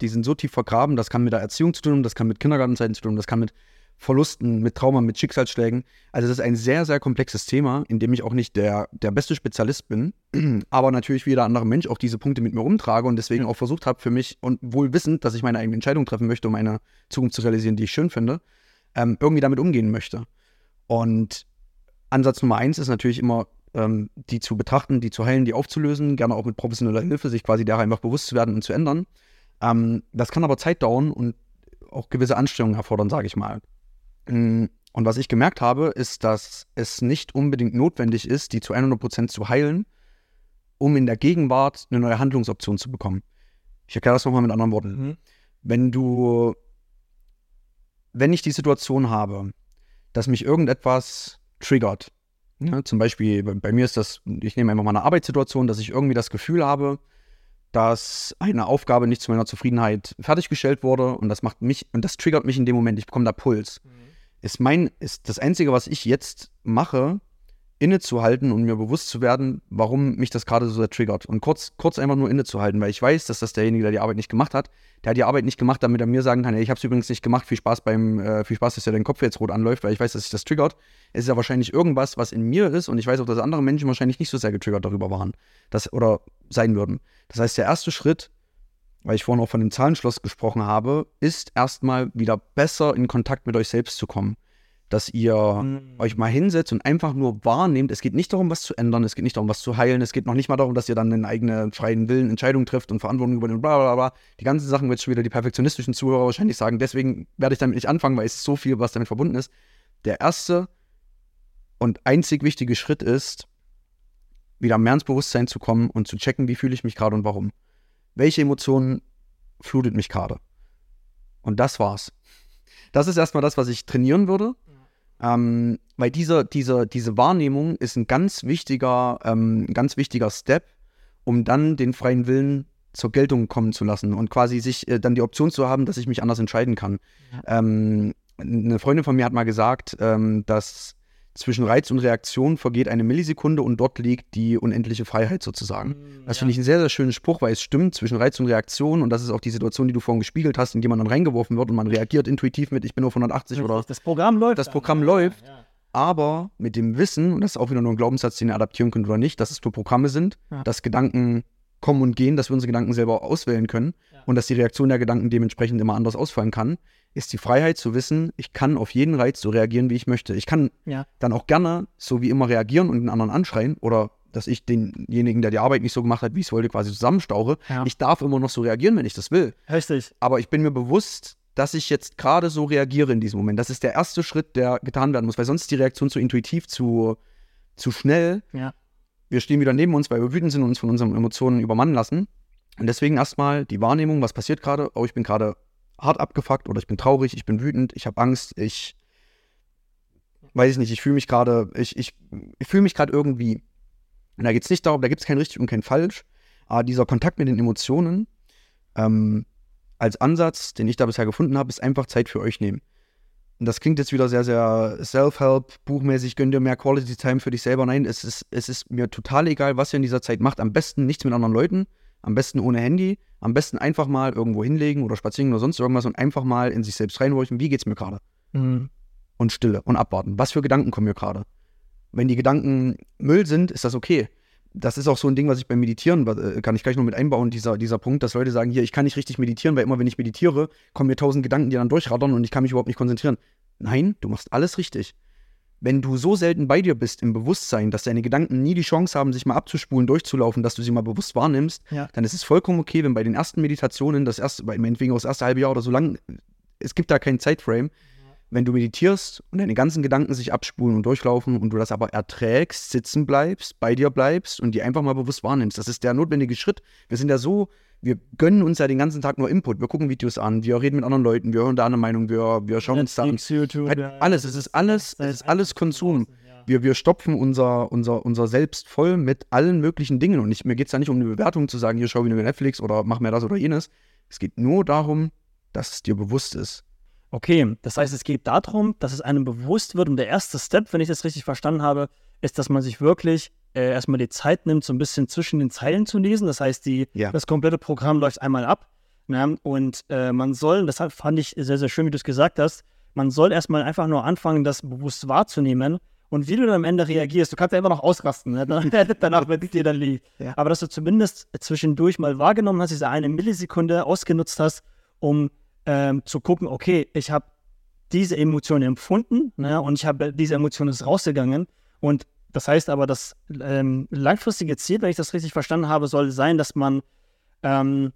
die sind so tief vergraben, das kann mit der Erziehung zu tun, das kann mit Kindergartenzeiten zu tun, das kann mit Verlusten, mit Trauma, mit Schicksalsschlägen. Also das ist ein sehr, sehr komplexes Thema, in dem ich auch nicht der, der beste Spezialist bin, [CLEARS THROAT] aber natürlich wie jeder andere Mensch auch diese Punkte mit mir rumtrage und deswegen auch versucht habe für mich und wohl wissend, dass ich meine eigene Entscheidung treffen möchte, um eine Zukunft zu realisieren, die ich schön finde, ähm, irgendwie damit umgehen möchte. Und Ansatz Nummer eins ist natürlich immer, ähm, die zu betrachten, die zu heilen, die aufzulösen, gerne auch mit professioneller Hilfe, sich quasi der einfach bewusst zu werden und zu ändern. Ähm, das kann aber Zeit dauern und auch gewisse Anstrengungen erfordern, sage ich mal. Mm, und was ich gemerkt habe, ist, dass es nicht unbedingt notwendig ist, die zu 100% zu heilen, um in der Gegenwart eine neue Handlungsoption zu bekommen. Ich erkläre das nochmal mit anderen Worten. Mhm. Wenn du, wenn ich die Situation habe, dass mich irgendetwas triggert, ja, zum Beispiel bei, bei mir ist das, ich nehme einfach mal eine Arbeitssituation, dass ich irgendwie das Gefühl habe, dass eine Aufgabe nicht zu meiner Zufriedenheit fertiggestellt wurde und das macht mich und das triggert mich in dem Moment, ich bekomme da Puls. Mhm. Ist mein, ist das Einzige, was ich jetzt mache, innezuhalten und mir bewusst zu werden, warum mich das gerade so triggert. Und kurz, kurz einfach nur innezuhalten, weil ich weiß, dass das derjenige, der die Arbeit nicht gemacht hat, der hat die Arbeit nicht gemacht, damit er mir sagen kann, ey, ich habe es übrigens nicht gemacht, viel Spaß beim, äh, viel Spaß, dass ja dein Kopf jetzt rot anläuft, weil ich weiß, dass sich das triggert. Es ist ja wahrscheinlich irgendwas, was in mir ist und ich weiß auch, dass andere Menschen wahrscheinlich nicht so sehr getriggert darüber waren, das, oder sein würden. Das heißt, der erste Schritt weil ich vorhin auch von dem Zahlenschloss gesprochen habe, ist erstmal wieder besser in Kontakt mit euch selbst zu kommen. Dass ihr mhm. euch mal hinsetzt und einfach nur wahrnehmt. Es geht nicht darum, was zu ändern, es geht nicht darum, was zu heilen, es geht noch nicht mal darum, dass ihr dann einen eigenen freien Willen Entscheidungen trifft und Verantwortung über den bla bla bla. Die ganzen Sachen wird schon wieder die perfektionistischen Zuhörer wahrscheinlich sagen. Deswegen werde ich damit nicht anfangen, weil es so viel, was damit verbunden ist. Der erste und einzig wichtige Schritt ist, wieder mehr ins Bewusstsein zu kommen und zu checken, wie fühle ich mich gerade und warum welche Emotionen flutet mich gerade. Und das war's. Das ist erstmal das, was ich trainieren würde. Ähm, weil diese, diese, diese Wahrnehmung ist ein ganz wichtiger, ähm, ganz wichtiger Step, um dann den freien Willen zur Geltung kommen zu lassen und quasi sich äh, dann die Option zu haben, dass ich mich anders entscheiden kann. Ja. Ähm, eine Freundin von mir hat mal gesagt, ähm, dass zwischen Reiz und Reaktion vergeht eine Millisekunde und dort liegt die unendliche Freiheit sozusagen. Mm, das ja. finde ich ein sehr, sehr schönen Spruch, weil es stimmt zwischen Reiz und Reaktion und das ist auch die Situation, die du vorhin gespiegelt hast, in die man dann reingeworfen wird und man reagiert intuitiv mit, ich bin auf 180 Richtig, oder. Das Programm läuft. Das Programm dann. läuft. Ja, ja. Aber mit dem Wissen, und das ist auch wieder nur ein Glaubenssatz, den ihr adaptieren könnt oder nicht, dass es nur Programme sind, dass Gedanken kommen und gehen, dass wir unsere Gedanken selber auswählen können und dass die Reaktion der Gedanken dementsprechend immer anders ausfallen kann, ist die Freiheit zu wissen, ich kann auf jeden Reiz so reagieren, wie ich möchte. Ich kann ja. dann auch gerne so wie immer reagieren und den anderen anschreien oder dass ich denjenigen, der die Arbeit nicht so gemacht hat, wie ich es wollte, quasi zusammenstauche. Ja. Ich darf immer noch so reagieren, wenn ich das will. Richtig. Aber ich bin mir bewusst, dass ich jetzt gerade so reagiere in diesem Moment. Das ist der erste Schritt, der getan werden muss, weil sonst ist die Reaktion zu intuitiv, zu, zu schnell. Ja. Wir stehen wieder neben uns, weil wir wütend sind und uns von unseren Emotionen übermannen lassen. Und deswegen erstmal die Wahrnehmung, was passiert gerade? Oh, ich bin gerade hart abgefuckt oder ich bin traurig, ich bin wütend, ich habe Angst, ich weiß ich nicht, ich fühle mich gerade, ich, ich, ich fühle mich gerade irgendwie. Und da geht es nicht darum, da gibt es kein richtig und kein falsch, aber dieser Kontakt mit den Emotionen ähm, als Ansatz, den ich da bisher gefunden habe, ist einfach Zeit für euch nehmen. Und das klingt jetzt wieder sehr, sehr Self-Help, buchmäßig, gönn dir mehr Quality Time für dich selber. Nein, es ist, es ist mir total egal, was ihr in dieser Zeit macht. Am besten nichts mit anderen Leuten, am besten ohne Handy, am besten einfach mal irgendwo hinlegen oder spazieren oder sonst irgendwas und einfach mal in sich selbst reinhorchen, wie geht's mir gerade? Mhm. Und Stille und abwarten. Was für Gedanken kommen mir gerade? Wenn die Gedanken Müll sind, ist das okay. das ist auch so ein Ding, was ich beim Meditieren, äh, kann ich gleich noch mit einbauen, dieser, dieser Punkt, dass Leute sagen, hier, ich kann nicht richtig meditieren, weil immer wenn ich meditiere, kommen mir tausend Gedanken, die dann durchraddern und ich kann mich überhaupt nicht konzentrieren. Nein, du machst alles richtig. Wenn du so selten bei dir bist im Bewusstsein, dass deine Gedanken nie die Chance haben, sich mal abzuspulen, durchzulaufen, dass du sie mal bewusst wahrnimmst, Ja. dann ist es vollkommen okay, wenn bei den ersten Meditationen, das erste, bei- meinetwegen das erste halbe Jahr oder so lang, es gibt da keinen Zeitframe, wenn du meditierst und deine ganzen Gedanken sich abspulen und durchlaufen und du das aber erträgst, sitzen bleibst, bei dir bleibst und die einfach mal bewusst wahrnimmst. Das ist der notwendige Schritt. Wir sind ja so, wir gönnen uns ja den ganzen Tag nur Input. Wir gucken Videos an, wir reden mit anderen Leuten, wir hören da eine Meinung, wir, wir schauen uns da an. YouTube, Halt ja, alles, es ist alles, es ist alles Konsum. Ja. Wir, wir stopfen unser, unser, unser Selbst voll mit allen möglichen Dingen. Und ich, mir geht es da nicht um eine Bewertung zu sagen, hier schau wieder Netflix oder mach mir das oder jenes. Es geht nur darum, dass es dir bewusst ist. Okay, das heißt, es geht darum, dass es einem bewusst wird und der erste Step, wenn ich das richtig verstanden habe, ist, dass man sich wirklich äh, erstmal die Zeit nimmt, so ein bisschen zwischen den Zeilen zu lesen. Das heißt, die, Ja. das komplette Programm läuft einmal ab. Ne? Und äh, man soll, deshalb fand ich sehr, sehr schön, wie du es gesagt hast, man soll erstmal einfach nur anfangen, das bewusst wahrzunehmen. Und wie du dann am Ende reagierst, du kannst ja immer noch ausrasten, ne? [LAUGHS] danach, wenn es dir dann liegt. Ja. Aber dass du zumindest zwischendurch mal wahrgenommen hast, diese eine Millisekunde ausgenutzt hast, um ähm, zu gucken, okay, ich habe diese Emotion empfunden ne, und ich habe diese Emotion ist rausgegangen. Und das heißt aber, das ähm, langfristige Ziel, wenn ich das richtig verstanden habe, soll sein, dass man, ähm,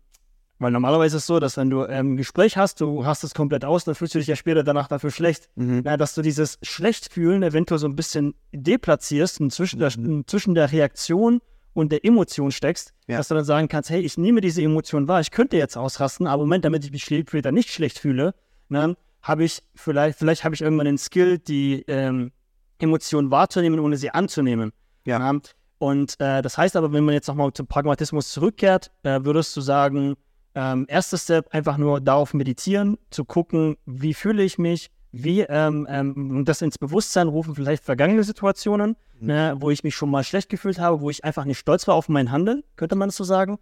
weil normalerweise ist es so, dass wenn du ähm, ein Gespräch hast, du hast es komplett aus, dann fühlst du dich ja später danach dafür schlecht. Ja, dass du dieses Schlechtfühlen eventuell so ein bisschen deplatzierst und zwischen der, zwischen der Reaktion und der Emotion steckst, Ja. dass du dann sagen kannst, hey, ich nehme diese Emotion wahr, ich könnte jetzt ausrasten, aber Moment, damit ich mich später nicht schlecht fühle, ne, habe ich vielleicht, vielleicht habe ich irgendwann den Skill, die ähm, Emotion wahrzunehmen, ohne sie anzunehmen. Ja. Und äh, das heißt aber, wenn man jetzt nochmal zum Pragmatismus zurückkehrt, äh, würdest du sagen, ähm, erster Step einfach nur darauf meditieren, zu gucken, wie fühle ich mich, wie ähm, ähm, das ins Bewusstsein rufen, vielleicht vergangene Situationen, ne, wo ich mich schon mal schlecht gefühlt habe, wo ich einfach nicht stolz war auf mein Handeln, könnte man das so sagen.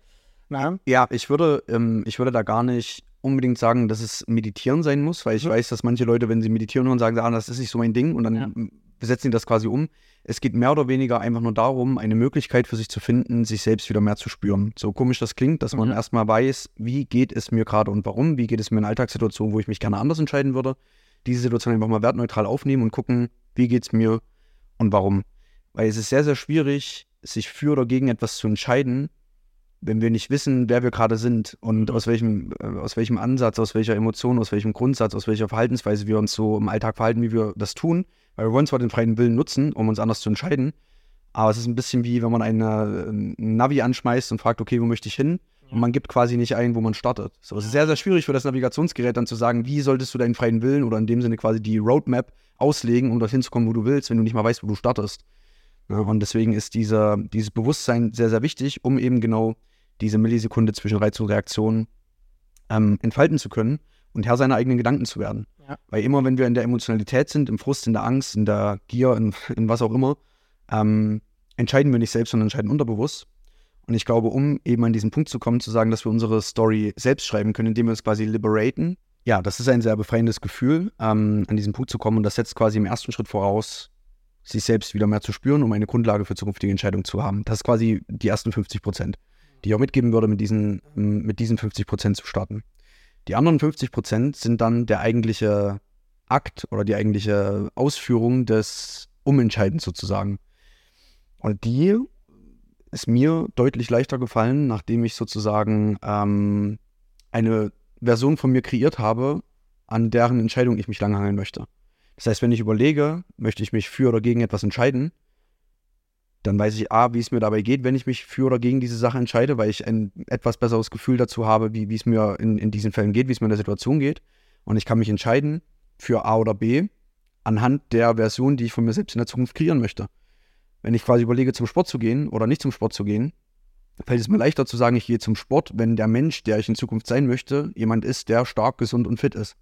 Na, Ja, ich würde, ähm, ich würde da gar nicht unbedingt sagen, dass es Meditieren sein muss, weil ich Mhm. weiß, dass manche Leute, wenn sie meditieren hören, sagen, ah, das ist nicht so mein Ding und dann Ja. Setzen sie das quasi um. Es geht mehr oder weniger einfach nur darum, eine Möglichkeit für sich zu finden, sich selbst wieder mehr zu spüren. So komisch das klingt, dass man Mhm. erstmal weiß, wie geht es mir gerade und warum, wie geht es mir in Alltagssituationen, wo ich mich gerne anders entscheiden würde. Diese Situation einfach mal wertneutral aufnehmen und gucken, wie geht es mir und warum. Weil es ist sehr, sehr schwierig, sich für oder gegen etwas zu entscheiden, wenn wir nicht wissen, wer wir gerade sind und aus welchem, äh, aus welchem Ansatz, aus welcher Emotion, aus welchem Grundsatz, aus welcher Verhaltensweise wir uns so im Alltag verhalten, wie wir das tun. Weil wir wollen zwar den freien Willen nutzen, um uns anders zu entscheiden, aber es ist ein bisschen wie, wenn man eine, ein Navi anschmeißt und fragt, okay, wo möchte ich hin? Und man gibt quasi nicht ein, wo man startet. So, es ist sehr, sehr schwierig für das Navigationsgerät dann zu sagen, wie solltest du deinen freien Willen oder in dem Sinne quasi die Roadmap auslegen, um dorthin zu kommen, wo du willst, wenn du nicht mal weißt, wo du startest. Ja, und deswegen ist dieser, dieses Bewusstsein sehr, sehr wichtig, um eben genau diese Millisekunde zwischen Reiz und Reaktion ähm, entfalten zu können und Herr seiner eigenen Gedanken zu werden. Ja. Weil immer, wenn wir in der Emotionalität sind, im Frust, in der Angst, in der Gier, in, in was auch immer, ähm, entscheiden wir nicht selbst, sondern entscheiden unterbewusst. Und ich glaube, um eben an diesen Punkt zu kommen, zu sagen, dass wir unsere Story selbst schreiben können, indem wir uns quasi liberaten, ja, das ist ein sehr befreiendes Gefühl, ähm, an diesen Punkt zu kommen. Und das setzt quasi im ersten Schritt voraus, sich selbst wieder mehr zu spüren, um eine Grundlage für zukünftige Entscheidungen zu haben. Das ist quasi die ersten 50 Prozent, die ich auch mitgeben würde, mit diesen, mit diesen 50 Prozent zu starten. Die anderen 50 Prozent sind dann der eigentliche Akt oder die eigentliche Ausführung des Umentscheidens sozusagen. Und die ist mir deutlich leichter gefallen, nachdem ich sozusagen ähm, eine Version von mir kreiert habe, an deren Entscheidung ich mich langhangeln möchte. Das heißt, wenn ich überlege, möchte ich mich für oder gegen etwas entscheiden, dann weiß ich A, wie es mir dabei geht, wenn ich mich für oder gegen diese Sache entscheide, weil ich ein etwas besseres Gefühl dazu habe, wie, wie es mir in, in diesen Fällen geht, wie es mir in der Situation geht. Und ich kann mich entscheiden für A oder B anhand der Version, die ich von mir selbst in der Zukunft kreieren möchte. Wenn ich quasi überlege, zum Sport zu gehen oder nicht zum Sport zu gehen, fällt es mir leichter zu sagen, ich gehe zum Sport, wenn der Mensch, der ich in Zukunft sein möchte, jemand ist, der stark, gesund und fit ist.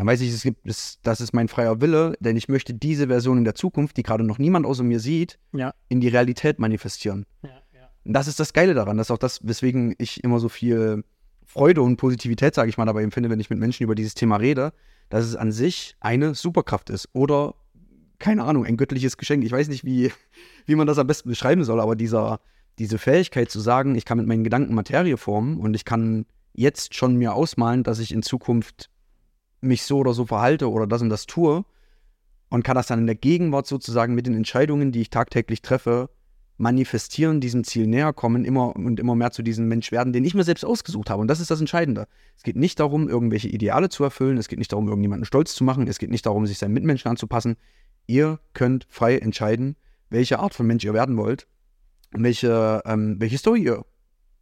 Dann weiß ich, es gibt, es, das ist mein freier Wille, denn ich möchte diese Version in der Zukunft, die gerade noch niemand außer mir sieht, Ja. in die Realität manifestieren. Ja, ja. Und das ist das Geile daran. Das ist auch das, weswegen ich immer so viel Freude und Positivität, sage ich mal, dabei empfinde, wenn ich mit Menschen über dieses Thema rede, dass es an sich eine Superkraft ist oder, keine Ahnung, ein göttliches Geschenk. Ich weiß nicht, wie, [LAUGHS] wie man das am besten beschreiben soll, aber dieser, diese Fähigkeit zu sagen, ich kann mit meinen Gedanken Materie formen und ich kann jetzt schon mir ausmalen, dass ich in Zukunft mich so oder so verhalte oder das und das tue und kann das dann in der Gegenwart sozusagen mit den Entscheidungen, die ich tagtäglich treffe, manifestieren, diesem Ziel näher kommen, immer und immer mehr zu diesem Mensch werden, den ich mir selbst ausgesucht habe. Und das ist das Entscheidende. Es geht nicht darum, irgendwelche Ideale zu erfüllen, es geht nicht darum, irgendjemanden stolz zu machen, es geht nicht darum, sich seinen Mitmenschen anzupassen. Ihr könnt frei entscheiden, welche Art von Mensch ihr werden wollt welche, ähm, welche Story ihr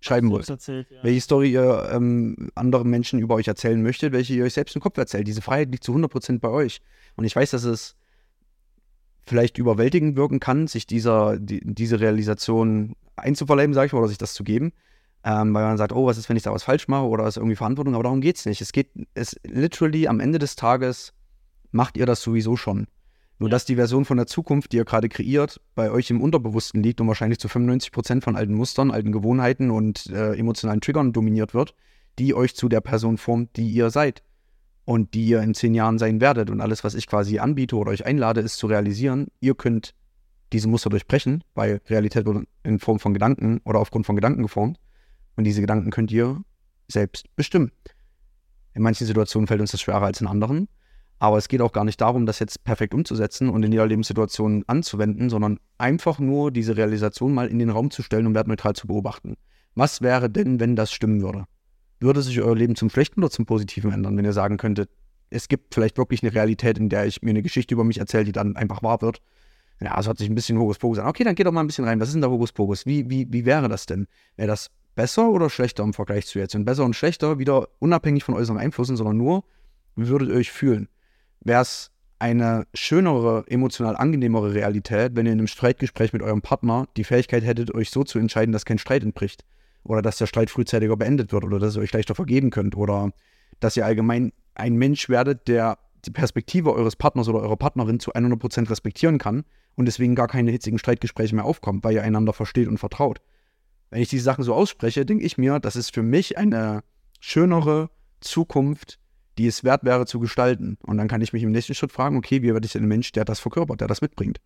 schreiben wollt. Erzählt, ja. Welche Story ihr ähm, anderen Menschen über euch erzählen möchtet, welche ihr euch selbst im Kopf erzählt. Diese Freiheit liegt zu 100% bei euch. Und ich weiß, dass es vielleicht überwältigend wirken kann, sich dieser, die, diese Realisation einzuverleiben, sage ich mal, oder sich das zu geben. Ähm, weil man sagt, oh, was ist, wenn ich da was falsch mache oder ist irgendwie Verantwortung, aber darum geht es nicht. Es geht, es literally am Ende des Tages macht ihr das sowieso schon. Nur, dass die Version von der Zukunft, die ihr gerade kreiert, bei euch im Unterbewussten liegt und wahrscheinlich zu 95 Prozent von alten Mustern, alten Gewohnheiten und äh, emotionalen Triggern dominiert wird, die euch zu der Person formt, die ihr seid und die ihr in zehn Jahren sein werdet. Und alles, was ich quasi anbiete oder euch einlade, ist zu realisieren, ihr könnt diese Muster durchbrechen, weil Realität wird in Form von Gedanken oder aufgrund von Gedanken geformt. Und diese Gedanken könnt ihr selbst bestimmen. In manchen Situationen fällt uns das schwerer als in anderen. Aber es geht auch gar nicht darum, das jetzt perfekt umzusetzen und in jeder Lebenssituation anzuwenden, sondern einfach nur diese Realisation mal in den Raum zu stellen und wertneutral zu beobachten. Was wäre denn, wenn das stimmen würde? würde sich euer Leben zum Schlechten oder zum Positiven ändern, wenn ihr sagen könntet, es gibt vielleicht wirklich eine Realität, in der ich mir eine Geschichte über mich erzähle, die dann einfach wahr wird. Ja, es hört sich ein bisschen Hokuspokus an. Okay, dann geht doch mal ein bisschen rein. Was ist denn der Hokuspokus? Wie, wie, wie wäre das denn? Wäre das besser oder schlechter im Vergleich zu jetzt? Und besser und schlechter wieder unabhängig von äußeren Einflüssen, sondern nur, wie würdet ihr euch fühlen? Wäre es eine schönere, emotional angenehmere Realität, wenn ihr in einem Streitgespräch mit eurem Partner die Fähigkeit hättet, euch so zu entscheiden, dass kein Streit entbricht? oder dass der Streit frühzeitiger beendet wird oder dass ihr euch leichter vergeben könnt oder dass ihr allgemein ein Mensch werdet, der die Perspektive eures Partners oder eurer Partnerin zu 100% respektieren kann und deswegen gar keine hitzigen Streitgespräche mehr aufkommen, weil ihr einander versteht und vertraut. Wenn ich diese Sachen so ausspreche, denke ich mir, das ist für mich eine schönere Zukunft, die es wert wäre zu gestalten. Und dann kann ich mich im nächsten Schritt fragen, okay, wie werde ich denn ein Mensch, der das verkörpert, der das mitbringt?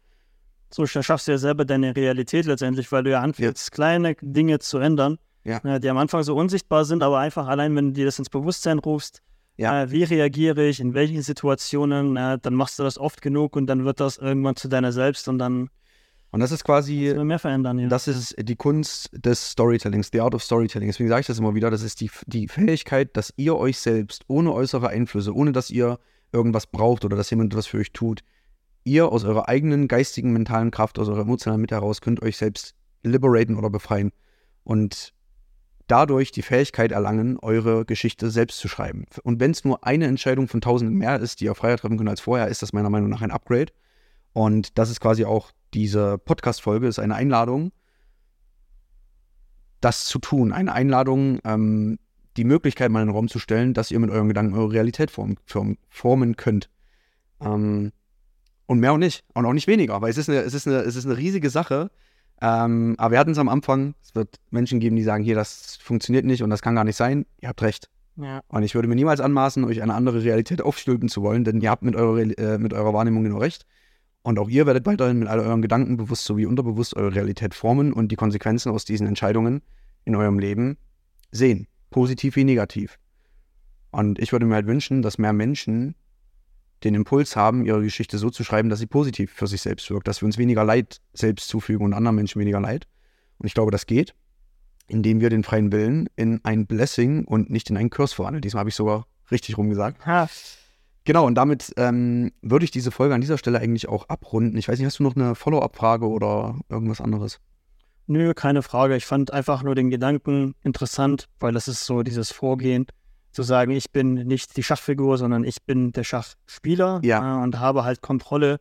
So schaffst du ja selber deine Realität letztendlich, weil du ja anfängst, ja. kleine Dinge zu ändern, ja. ja. die am Anfang so unsichtbar sind, aber einfach allein, wenn du dir das ins Bewusstsein rufst, ja. äh, wie reagiere ich, in welchen Situationen, äh, dann machst du das oft genug und dann wird das irgendwann zu deiner selbst und dann und das ist quasi, mehr verändern, ja. das ist die Kunst des Storytellings, the art of Storytelling. Deswegen sage ich das immer wieder, das ist die, die Fähigkeit, dass ihr euch selbst ohne äußere Einflüsse, ohne dass ihr irgendwas braucht oder dass jemand etwas für euch tut, ihr aus eurer eigenen geistigen, mentalen Kraft, aus eurer emotionalen Mitte heraus könnt euch selbst liberaten oder befreien und dadurch die Fähigkeit erlangen, eure Geschichte selbst zu schreiben. Und wenn es nur eine Entscheidung von tausenden mehr ist, die ihr freier treffen könnt als vorher, ist das meiner Meinung nach ein Upgrade. Und das ist quasi auch diese Podcast-Folge, ist eine Einladung, das zu tun. Eine Einladung, ähm, die Möglichkeit mal in den Raum zu stellen, dass ihr mit euren Gedanken eure Realität form, form, formen könnt. Ähm, und mehr auch nicht. Und auch nicht weniger, weil es ist eine, es ist eine, es ist eine riesige Sache. Ähm, aber wir hatten es am Anfang. Es wird Menschen geben, die sagen, hier, das funktioniert nicht und das kann gar nicht sein. Ihr habt recht. Ja. Und ich würde mir niemals anmaßen, euch eine andere Realität aufstülpen zu wollen, denn ihr habt mit eurer, äh, mit eurer Wahrnehmung genau recht. Und auch ihr werdet weiterhin mit all euren Gedanken bewusst sowie unterbewusst eure Realität formen und die Konsequenzen aus diesen Entscheidungen in eurem Leben sehen. Positiv wie negativ. Und ich würde mir halt wünschen, dass mehr Menschen den Impuls haben, ihre Geschichte so zu schreiben, dass sie positiv für sich selbst wirkt, dass wir uns weniger Leid selbst zufügen und anderen Menschen weniger Leid. Und ich glaube, das geht, indem wir den freien Willen in ein Blessing und nicht in einen Curse verwandeln. Diesmal habe ich sogar richtig rumgesagt. Ha. Genau, und damit ähm, würde ich diese Folge an dieser Stelle eigentlich auch abrunden. Ich weiß nicht, hast du noch eine Follow-up-Frage oder irgendwas anderes? Nö, keine Frage. Ich fand einfach nur den Gedanken interessant, weil das ist so dieses Vorgehen zu sagen, ich bin nicht die Schachfigur, sondern ich bin der Schachspieler ja. äh, und habe halt Kontrolle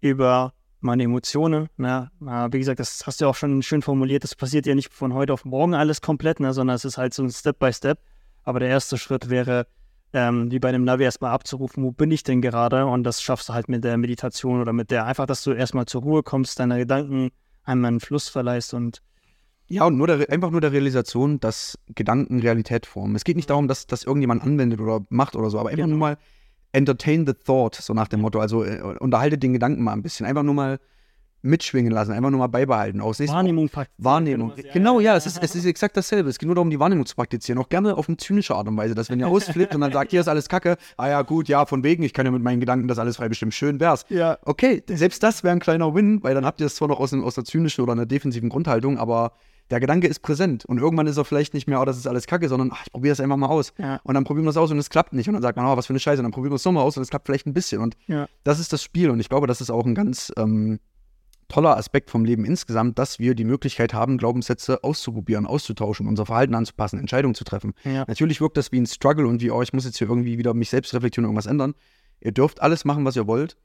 über meine Emotionen. Ne? Äh, wie gesagt, das hast du auch schon schön formuliert, das passiert ja nicht von heute auf morgen alles komplett, ne? sondern es ist halt so ein Step by Step. Aber der erste Schritt wäre, ähm, wie bei einem Navi erstmal abzurufen, wo bin ich denn gerade? Und das schaffst du halt mit der Meditation oder mit der, einfach, dass du erstmal zur Ruhe kommst, deine Gedanken einmal einen Fluss verleihst und ja, und nur der, einfach nur der Realisation, dass Gedanken Realität formen. Es geht nicht darum, dass das irgendjemand anwendet oder macht oder so, aber einfach genau. nur mal entertain the thought, so nach dem Motto. Also äh, unterhaltet den Gedanken mal ein bisschen. Einfach nur mal mitschwingen lassen, einfach nur mal beibehalten. Aus Wahrnehmung praktizieren. Wahrnehmung. Ja, genau, ja, ja, es, ist, es ist exakt dasselbe. Es geht nur darum, die Wahrnehmung zu praktizieren. Auch gerne auf eine zynische Art und Weise, dass wenn ihr ausflippt und dann sagt, hier ist alles Kacke, ah ja, gut, ja, von wegen, ich kann ja mit meinen Gedanken das alles frei bestimmen, schön wär's. Ja. Okay, selbst das wäre ein kleiner Win, weil dann habt ihr es zwar noch aus, aus einer zynischen oder einer defensiven Grundhaltung, aber der Gedanke ist präsent und irgendwann ist er vielleicht nicht mehr, oh, das ist alles Kacke, sondern ach, ich probiere das einfach mal aus. Ja. Und dann probieren wir es aus und es klappt nicht. Und dann sagt man, oh, was für eine Scheiße. Und dann probieren wir es nochmal aus und es klappt vielleicht ein bisschen. Und das ist das Spiel. Und ich glaube, das ist auch ein ganz ähm, toller Aspekt vom Leben insgesamt, dass wir die Möglichkeit haben, Glaubenssätze auszuprobieren, auszutauschen, unser Verhalten anzupassen, Entscheidungen zu treffen. Ja. Natürlich wirkt das wie ein Struggle und wie, oh, ich muss jetzt hier irgendwie wieder mich selbst reflektieren und irgendwas ändern. Ihr dürft alles machen, was ihr wollt.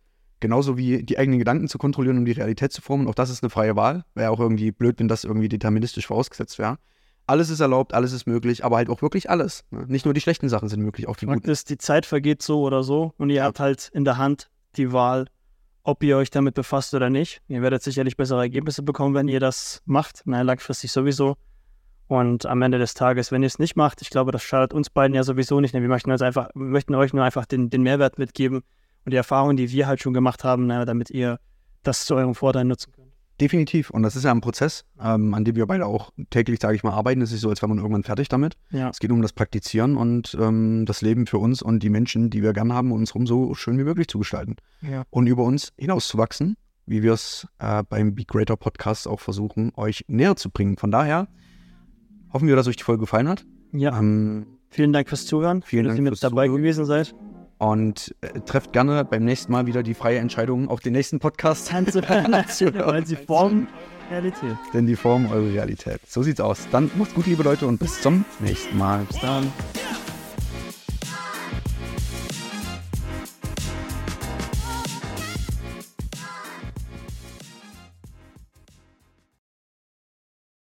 Genauso wie die eigenen Gedanken zu kontrollieren, um die Realität zu formen. Auch das ist eine freie Wahl. Wäre auch irgendwie blöd, wenn das irgendwie deterministisch vorausgesetzt wäre. Alles ist erlaubt, alles ist möglich, aber halt auch wirklich alles. Ne? Nicht nur die schlechten Sachen sind möglich, auch die Fakt guten. ist, die Zeit vergeht so oder so und ihr habt halt in der Hand die Wahl, ob ihr euch damit befasst oder nicht. Ihr werdet sicherlich bessere Ergebnisse bekommen, wenn ihr das macht. Naja, langfristig sowieso. Und am Ende des Tages, wenn ihr es nicht macht, ich glaube, das schadet uns beiden ja sowieso nicht. Wir möchten, einfach, wir möchten euch nur einfach den, den Mehrwert mitgeben und die Erfahrungen, die wir halt schon gemacht haben, damit ihr das zu eurem Vorteil nutzen könnt. Definitiv. Und das ist ja ein Prozess, ähm, an dem wir beide auch täglich, sage ich mal, arbeiten. Es ist so, als wäre man irgendwann fertig damit. Ja. Es geht um das Praktizieren und ähm, das Leben für uns und die Menschen, die wir gern haben, um uns herum so schön wie möglich zu gestalten. Ja. Und über uns hinauszuwachsen, wie wir es äh, beim Be Greater Podcast auch versuchen, euch näher zu bringen. Von daher hoffen wir, dass euch die Folge gefallen hat. ja. Ähm, Vielen Dank fürs Zuhören. Vielen dass Dank ihr mit dabei Zuhören. gewesen seid. Und äh, trefft gerne beim nächsten Mal wieder die freie Entscheidung auf den nächsten Podcast. [LAUGHS] Weil sie formen Realität. Denn die formen eure Realität. So sieht's aus. Dann macht's gut, liebe Leute, und bis zum nächsten Mal. Bis dann.